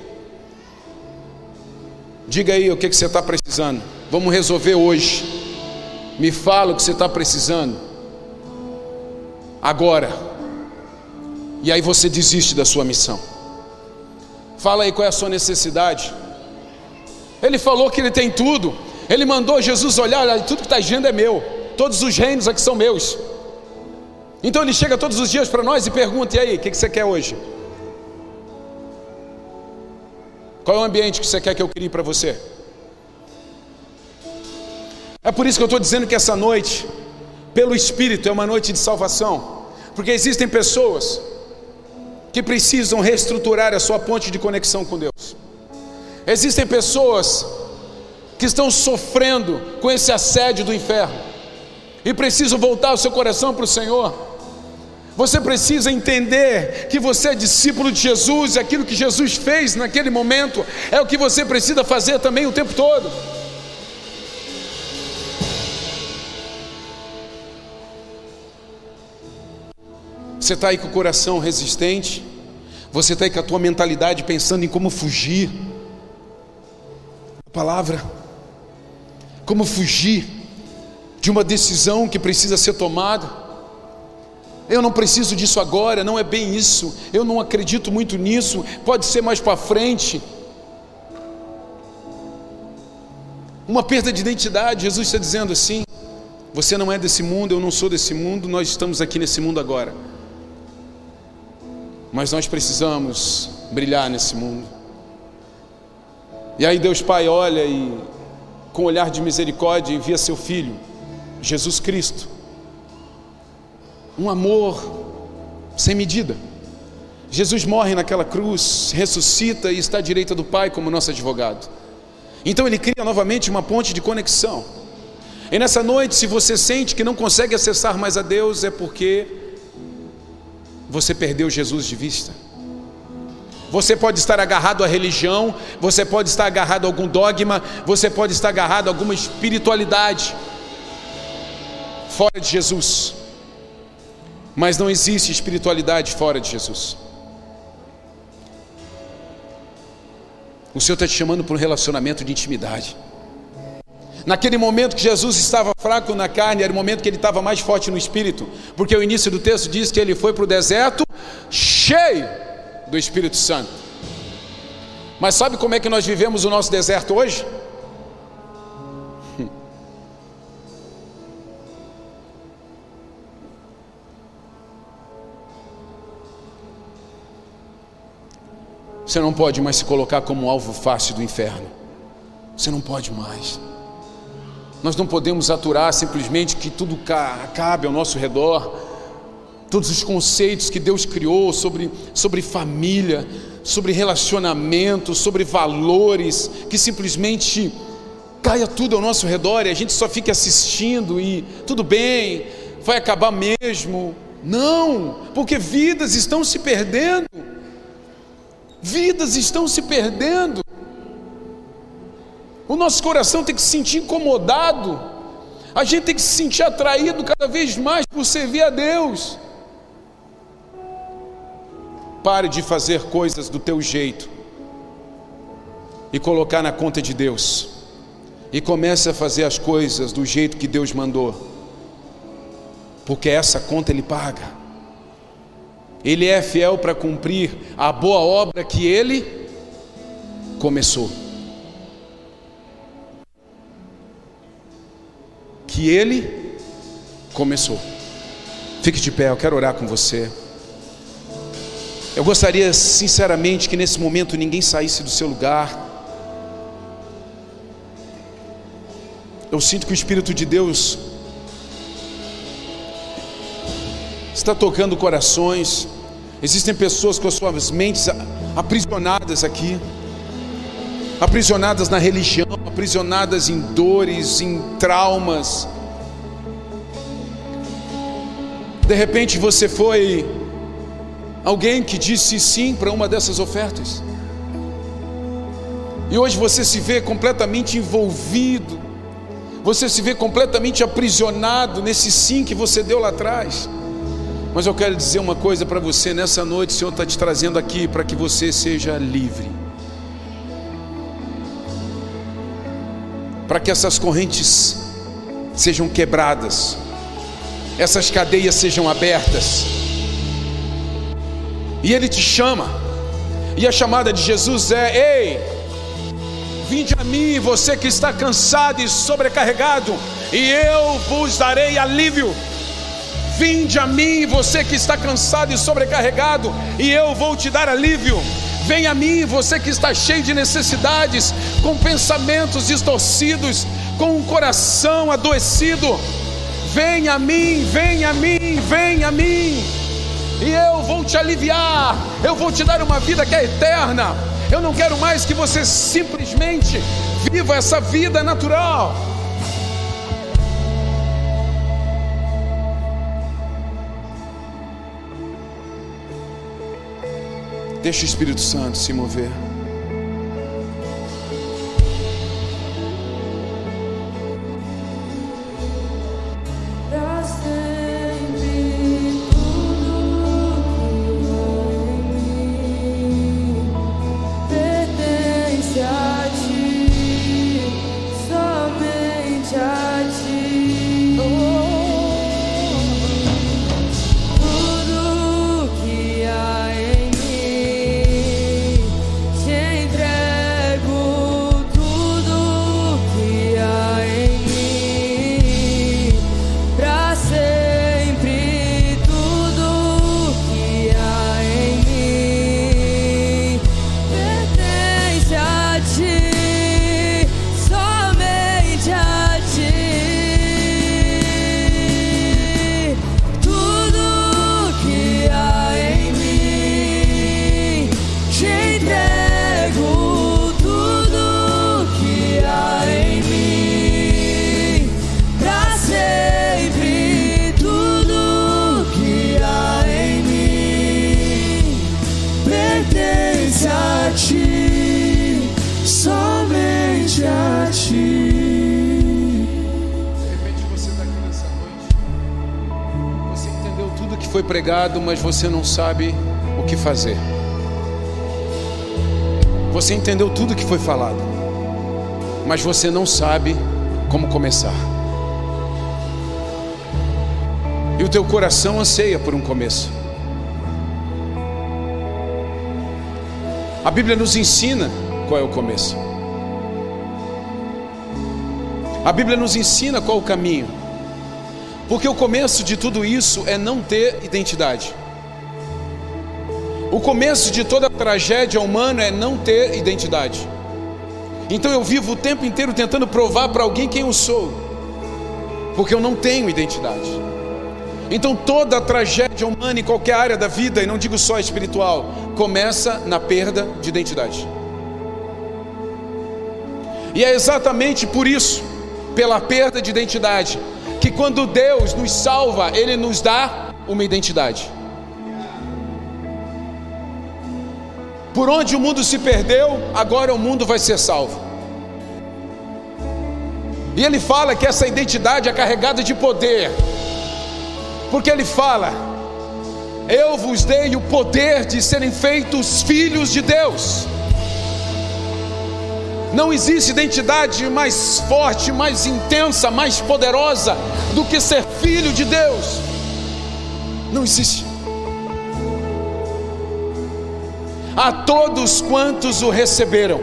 Diga aí o que, que você está precisando. Vamos resolver hoje. Me fala o que você está precisando. Agora. E aí você desiste da sua missão. Fala aí qual é a sua necessidade. Ele falou que ele tem tudo. Ele mandou Jesus olhar, olha, tudo que está agindo é meu. Todos os reinos aqui são meus. Então ele chega todos os dias para nós e pergunta: e aí, o que, que você quer hoje? Qual é o ambiente que você quer que eu crie para você? É por isso que eu estou dizendo que essa noite, pelo Espírito, é uma noite de salvação, porque existem pessoas que precisam reestruturar a sua ponte de conexão com Deus. Existem pessoas que estão sofrendo com esse assédio do inferno e precisam voltar o seu coração para o Senhor. Você precisa entender que você é discípulo de Jesus e aquilo que Jesus fez naquele momento é o que você precisa fazer também o tempo todo. Você está aí com o coração resistente, você está aí com a tua mentalidade pensando em como fugir. Palavra, como fugir de uma decisão que precisa ser tomada. Eu não preciso disso agora, não é bem isso. Eu não acredito muito nisso. Pode ser mais para frente. Uma perda de identidade. Jesus está dizendo assim: Você não é desse mundo, eu não sou desse mundo. Nós estamos aqui nesse mundo agora mas nós precisamos brilhar nesse mundo. E aí Deus Pai olha e, com olhar de misericórdia, envia seu Filho, Jesus Cristo. Um amor sem medida. Jesus morre naquela cruz, ressuscita e está à direita do Pai como nosso advogado. Então ele cria novamente uma ponte de conexão. E nessa noite, se você sente que não consegue acessar mais a Deus, é porque você perdeu Jesus de vista. Você pode estar agarrado à religião, você pode estar agarrado a algum dogma, você pode estar agarrado a alguma espiritualidade fora de Jesus. Mas não existe espiritualidade fora de Jesus. O Senhor está te chamando para um relacionamento de intimidade. Naquele momento que Jesus estava fraco na carne, era o momento que ele estava mais forte no espírito, porque o início do texto diz que ele foi para o deserto cheio do Espírito Santo. Mas sabe como é que nós vivemos o nosso deserto hoje? (laughs) Você não pode mais se colocar como alvo fácil do inferno. Você não pode mais. Nós não podemos aturar simplesmente que tudo cabe ao nosso redor. Todos os conceitos que Deus criou sobre, sobre família, sobre relacionamento, sobre valores, que simplesmente caia tudo ao nosso redor e a gente só fique assistindo e tudo bem, vai acabar mesmo. Não, porque vidas estão se perdendo. Vidas estão se perdendo. O nosso coração tem que se sentir incomodado. A gente tem que se sentir atraído cada vez mais por servir a Deus. Pare de fazer coisas do teu jeito e colocar na conta de Deus. E comece a fazer as coisas do jeito que Deus mandou. Porque essa conta ele paga. Ele é fiel para cumprir a boa obra que ele começou. Que ele começou. Fique de pé, eu quero orar com você. Eu gostaria sinceramente que nesse momento ninguém saísse do seu lugar. Eu sinto que o Espírito de Deus está tocando corações. Existem pessoas com as suas mentes aprisionadas aqui, aprisionadas na religião, aprisionadas em dores, em traumas. De repente você foi alguém que disse sim para uma dessas ofertas. E hoje você se vê completamente envolvido, você se vê completamente aprisionado nesse sim que você deu lá atrás. Mas eu quero dizer uma coisa para você nessa noite: o Senhor está te trazendo aqui para que você seja livre, para que essas correntes sejam quebradas, essas cadeias sejam abertas, e Ele te chama, e a chamada de Jesus é: ei, vinde a mim, você que está cansado e sobrecarregado, e eu vos darei alívio. Vinde a mim, você que está cansado e sobrecarregado, e eu vou te dar alívio. Venha a mim, você que está cheio de necessidades, com pensamentos distorcidos, com um coração adoecido. Venha a mim, venha a mim, venha a mim, e eu vou te aliviar. Eu vou te dar uma vida que é eterna. Eu não quero mais que você simplesmente viva essa vida natural. Deixa o Espírito Santo se mover. Mas você não sabe o que fazer. Você entendeu tudo que foi falado, mas você não sabe como começar. E o teu coração anseia por um começo. A Bíblia nos ensina qual é o começo. A Bíblia nos ensina qual é o caminho. Porque o começo de tudo isso é não ter identidade. O começo de toda tragédia humana é não ter identidade. Então eu vivo o tempo inteiro tentando provar para alguém quem eu sou, porque eu não tenho identidade. Então toda tragédia humana em qualquer área da vida, e não digo só espiritual, começa na perda de identidade. E é exatamente por isso, pela perda de identidade, que quando Deus nos salva, Ele nos dá uma identidade. Por onde o mundo se perdeu, agora o mundo vai ser salvo. E ele fala que essa identidade é carregada de poder, porque ele fala: Eu vos dei o poder de serem feitos filhos de Deus. Não existe identidade mais forte, mais intensa, mais poderosa do que ser filho de Deus. Não existe. A todos quantos o receberam,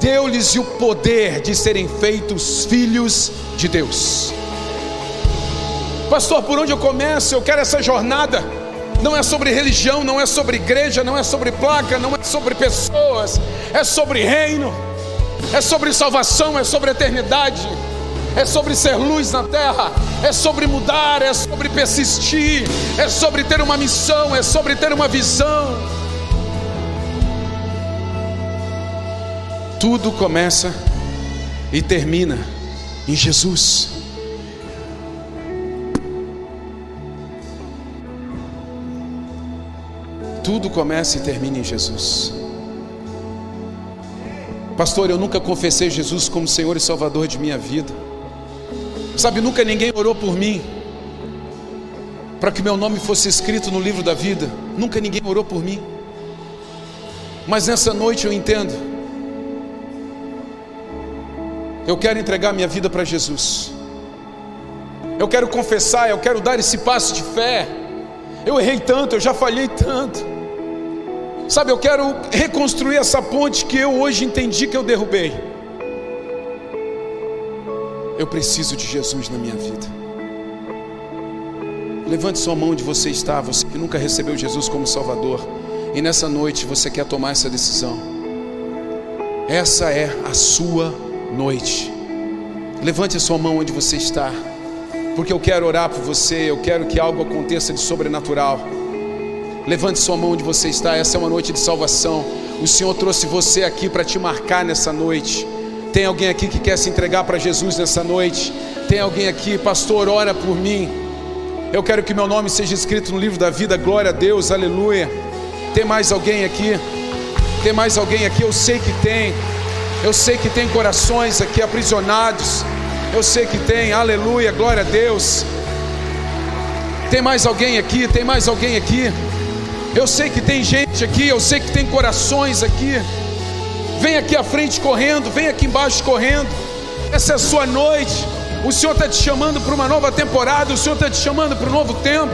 deu-lhes o poder de serem feitos filhos de Deus. Pastor, por onde eu começo? Eu quero essa jornada não é sobre religião, não é sobre igreja, não é sobre placa, não é sobre pessoas, é sobre reino, é sobre salvação, é sobre eternidade, é sobre ser luz na terra, é sobre mudar, é sobre persistir, é sobre ter uma missão, é sobre ter uma visão. Tudo começa e termina em Jesus. Tudo começa e termina em Jesus. Pastor, eu nunca confessei Jesus como Senhor e Salvador de minha vida. Sabe, nunca ninguém orou por mim para que meu nome fosse escrito no livro da vida. Nunca ninguém orou por mim. Mas nessa noite eu entendo. Eu quero entregar minha vida para Jesus. Eu quero confessar, eu quero dar esse passo de fé. Eu errei tanto, eu já falhei tanto. Sabe, eu quero reconstruir essa ponte que eu hoje entendi que eu derrubei. Eu preciso de Jesus na minha vida. Levante sua mão onde você está, você que nunca recebeu Jesus como Salvador, e nessa noite você quer tomar essa decisão. Essa é a sua noite. Levante a sua mão onde você está, porque eu quero orar por você, eu quero que algo aconteça de sobrenatural. Levante sua mão onde você está. Essa é uma noite de salvação. O Senhor trouxe você aqui para te marcar nessa noite. Tem alguém aqui que quer se entregar para Jesus nessa noite? Tem alguém aqui, pastor, ora por mim. Eu quero que meu nome seja escrito no livro da vida. Glória a Deus, aleluia. Tem mais alguém aqui? Tem mais alguém aqui? Eu sei que tem. Eu sei que tem corações aqui aprisionados. Eu sei que tem, aleluia, glória a Deus. Tem mais alguém aqui? Tem mais alguém aqui? Eu sei que tem gente aqui, eu sei que tem corações aqui. Vem aqui à frente correndo, vem aqui embaixo correndo. Essa é a sua noite. O Senhor está te chamando para uma nova temporada, o Senhor está te chamando para um novo tempo.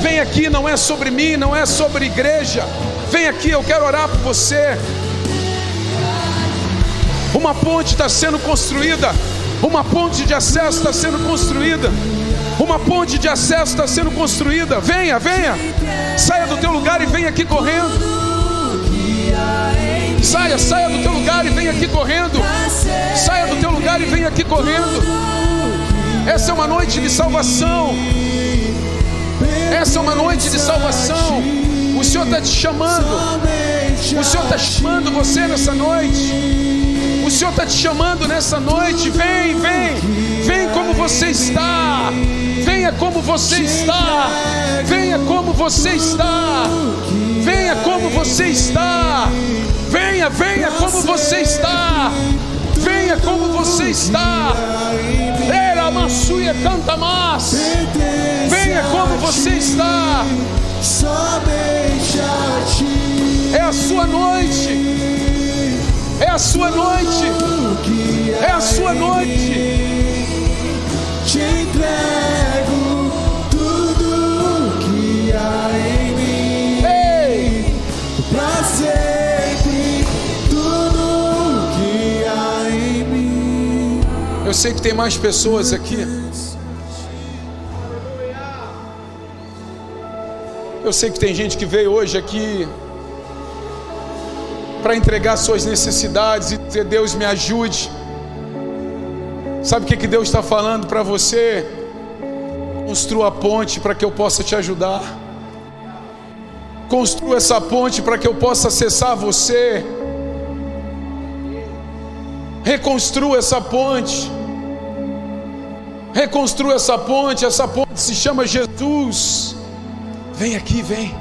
Vem aqui, não é sobre mim, não é sobre igreja. Vem aqui, eu quero orar por você. Uma ponte está sendo construída, uma ponte de acesso está sendo construída. Uma ponte de acesso está sendo construída. Venha, venha. Saia do teu lugar e venha aqui correndo. Saia, saia do teu lugar e venha aqui correndo. Saia do teu lugar e venha aqui correndo. Essa é uma noite de salvação. Essa é uma noite de salvação. O Senhor está te chamando. O Senhor está chamando você nessa noite. O Senhor está te chamando nessa noite. Vem, vem, vem como você está. Venha como você está. Venha como você está. Venha como você está. Venha, venha como você está. Venha como você está. Era uma Suia canta mais. Venha como você está. É a sua noite. É a sua noite. É a sua noite. Eu sei que tem mais pessoas aqui. Eu sei que tem gente que veio hoje aqui para entregar suas necessidades e dizer: Deus me ajude. Sabe o que, que Deus está falando para você? Construa a ponte para que eu possa te ajudar. Construa essa ponte para que eu possa acessar você. Reconstrua essa ponte. Reconstrua essa ponte. Essa ponte se chama Jesus. Vem aqui, vem.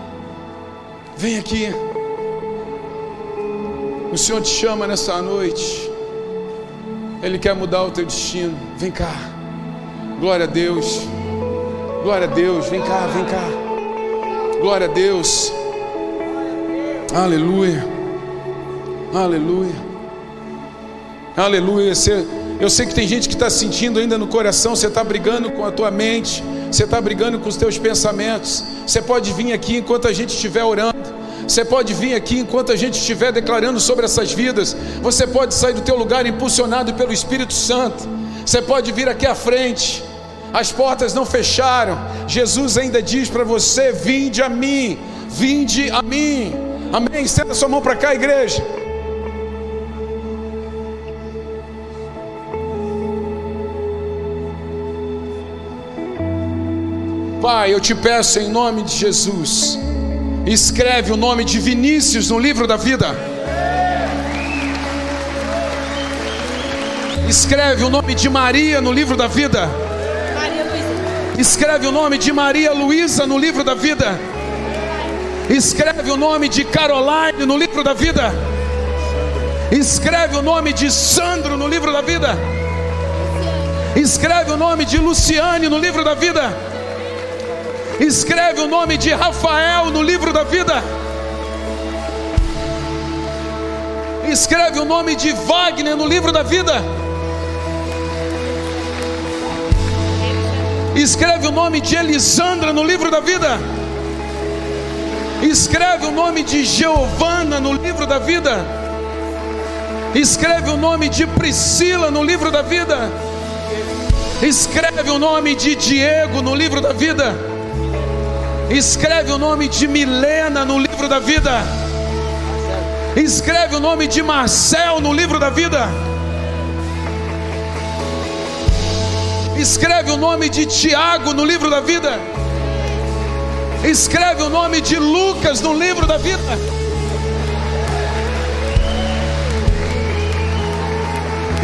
Vem aqui. O Senhor te chama nessa noite. Ele quer mudar o teu destino. Vem cá. Glória a Deus. Glória a Deus. Vem cá, vem cá. Glória a Deus. Aleluia. Aleluia. Aleluia. Você, eu sei que tem gente que está sentindo ainda no coração. Você está brigando com a tua mente. Você está brigando com os teus pensamentos. Você pode vir aqui enquanto a gente estiver orando. Você pode vir aqui enquanto a gente estiver declarando sobre essas vidas. Você pode sair do teu lugar impulsionado pelo Espírito Santo. Você pode vir aqui à frente. As portas não fecharam. Jesus ainda diz para você: Vinde a mim, vinde a mim. Amém. Estenda sua mão para cá, igreja. Pai, eu te peço em nome de Jesus, escreve o nome de Vinícius no livro da vida. Escreve o nome de Maria no livro da vida. Escreve o nome de Maria Luísa no livro da vida. Escreve o nome de Caroline no livro da vida. Escreve o nome de Sandro no livro da vida. Escreve o nome de Luciane no livro da vida. Escreve o nome de Rafael no livro da vida. Escreve o nome de Wagner no livro da vida. Escreve o nome de Elisandra no livro da vida. Escreve o nome de Giovana no livro da vida. Escreve o nome de Priscila no livro da vida. Escreve o nome de Diego no livro da vida. Escreve o nome de Milena no livro da vida. Escreve o nome de Marcel no livro da vida. Escreve o nome de Tiago no livro da vida. Escreve o nome de Lucas no livro da vida.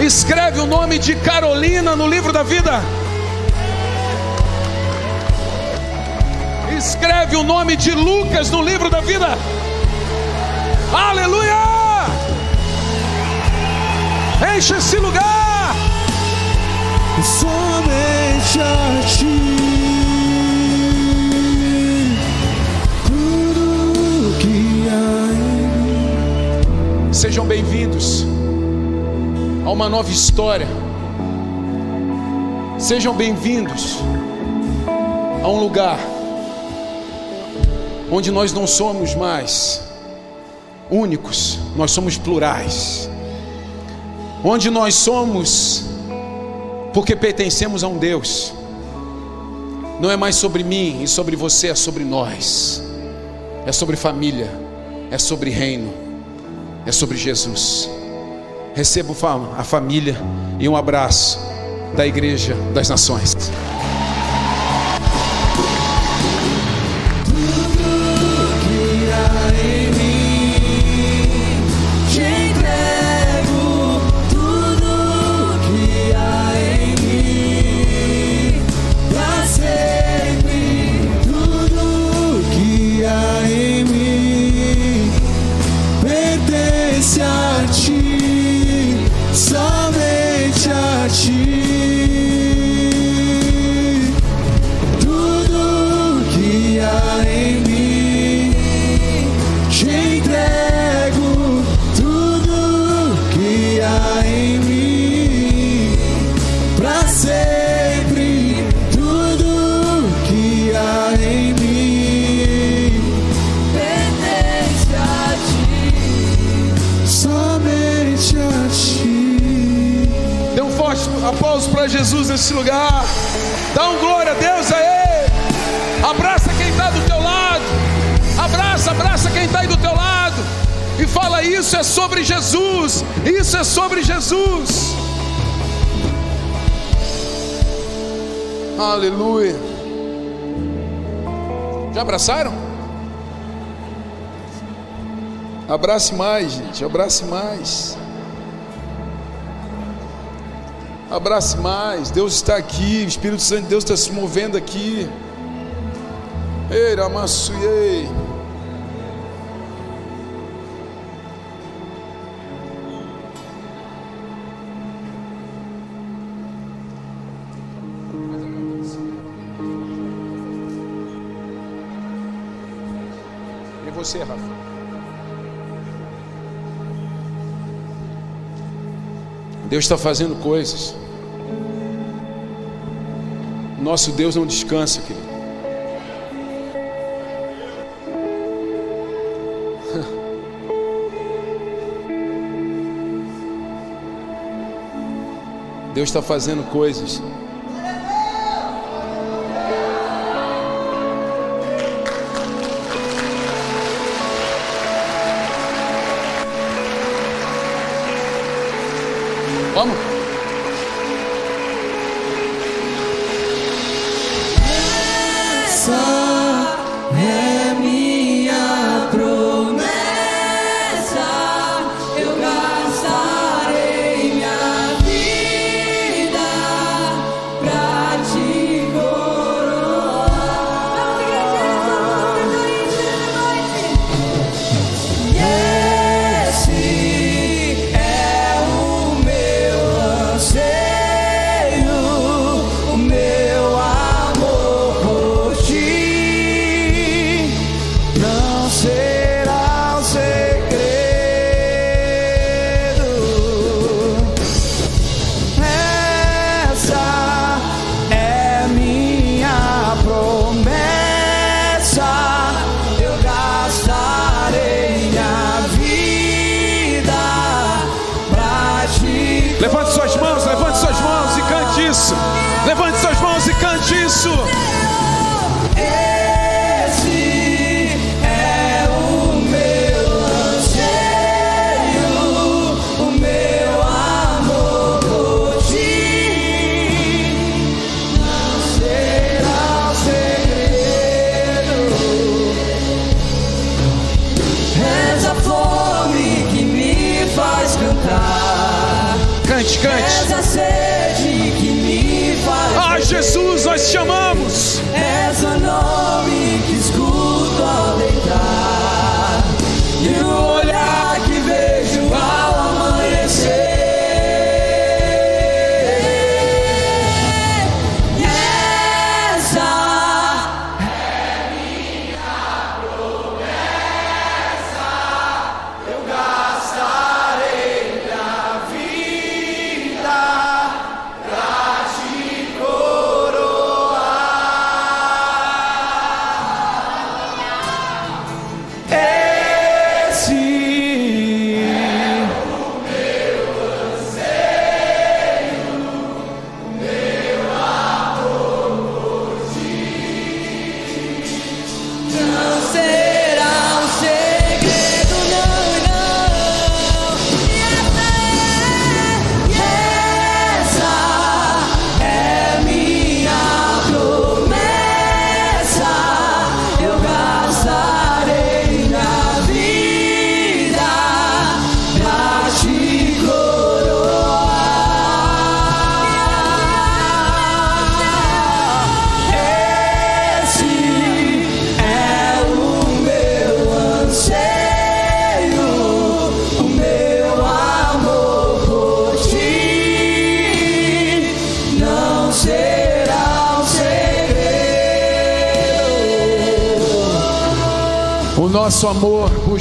Escreve o nome de Carolina no livro da vida. Escreve o nome de Lucas no livro da vida. Aleluia! Enche esse lugar. Somente a ti. Tudo que há em mim. Sejam bem-vindos a uma nova história. Sejam bem-vindos a um lugar onde nós não somos mais únicos, nós somos plurais. Onde nós somos porque pertencemos a um Deus. Não é mais sobre mim e sobre você, é sobre nós. É sobre família, é sobre reino, é sobre Jesus. Recebo a família e um abraço da Igreja das Nações. Já abraçaram? Abrace mais, gente. Abrace mais. Abrace mais. Deus está aqui. O Espírito Santo de Deus está se movendo aqui. Ei, Ramassuei. você, Rafa. Deus está fazendo coisas. Nosso Deus não descansa, querido. (laughs) Deus está fazendo coisas.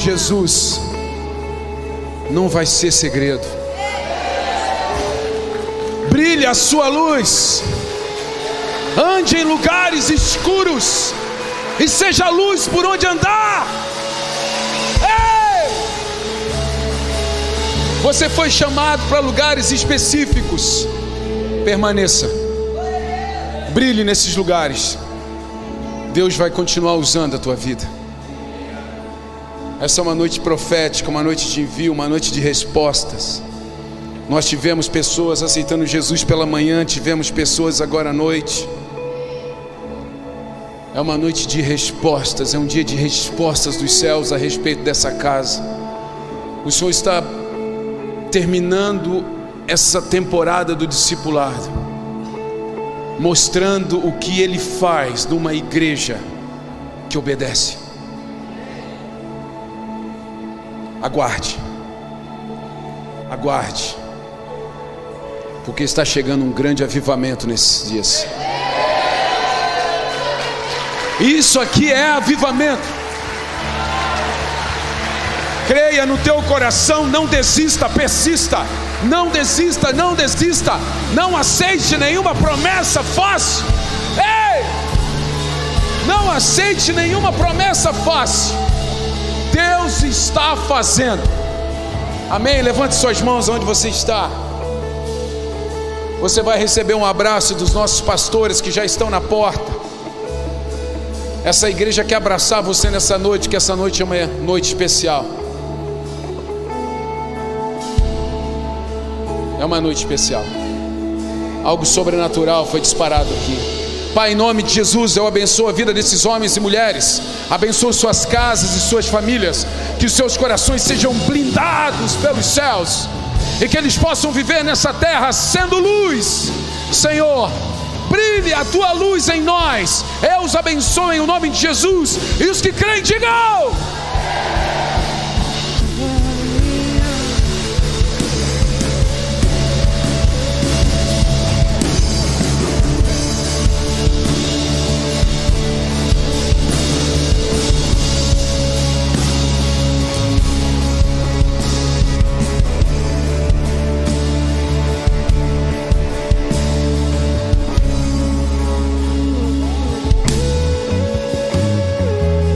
Jesus, não vai ser segredo. Brilhe a sua luz, ande em lugares escuros e seja luz por onde andar. Ei! Você foi chamado para lugares específicos, permaneça, brilhe nesses lugares. Deus vai continuar usando a tua vida. Essa é uma noite profética, uma noite de envio, uma noite de respostas. Nós tivemos pessoas aceitando Jesus pela manhã, tivemos pessoas agora à noite. É uma noite de respostas, é um dia de respostas dos céus a respeito dessa casa. O Senhor está terminando essa temporada do discipulado, mostrando o que Ele faz numa igreja que obedece. Aguarde, aguarde, porque está chegando um grande avivamento nesses dias. Isso aqui é avivamento. Creia no teu coração, não desista, persista. Não desista, não desista. Não aceite nenhuma promessa fácil. Ei! Não aceite nenhuma promessa fácil. Deus está fazendo. Amém? Levante suas mãos onde você está. Você vai receber um abraço dos nossos pastores que já estão na porta. Essa igreja quer abraçar você nessa noite, que essa noite é uma noite especial. É uma noite especial. Algo sobrenatural foi disparado aqui. Pai, em nome de Jesus, eu abençoo a vida desses homens e mulheres. Abençoo suas casas e suas famílias. Que os seus corações sejam blindados pelos céus. E que eles possam viver nessa terra sendo luz. Senhor, brilhe a tua luz em nós. Eu os abençoo em nome de Jesus. E os que creem, digam.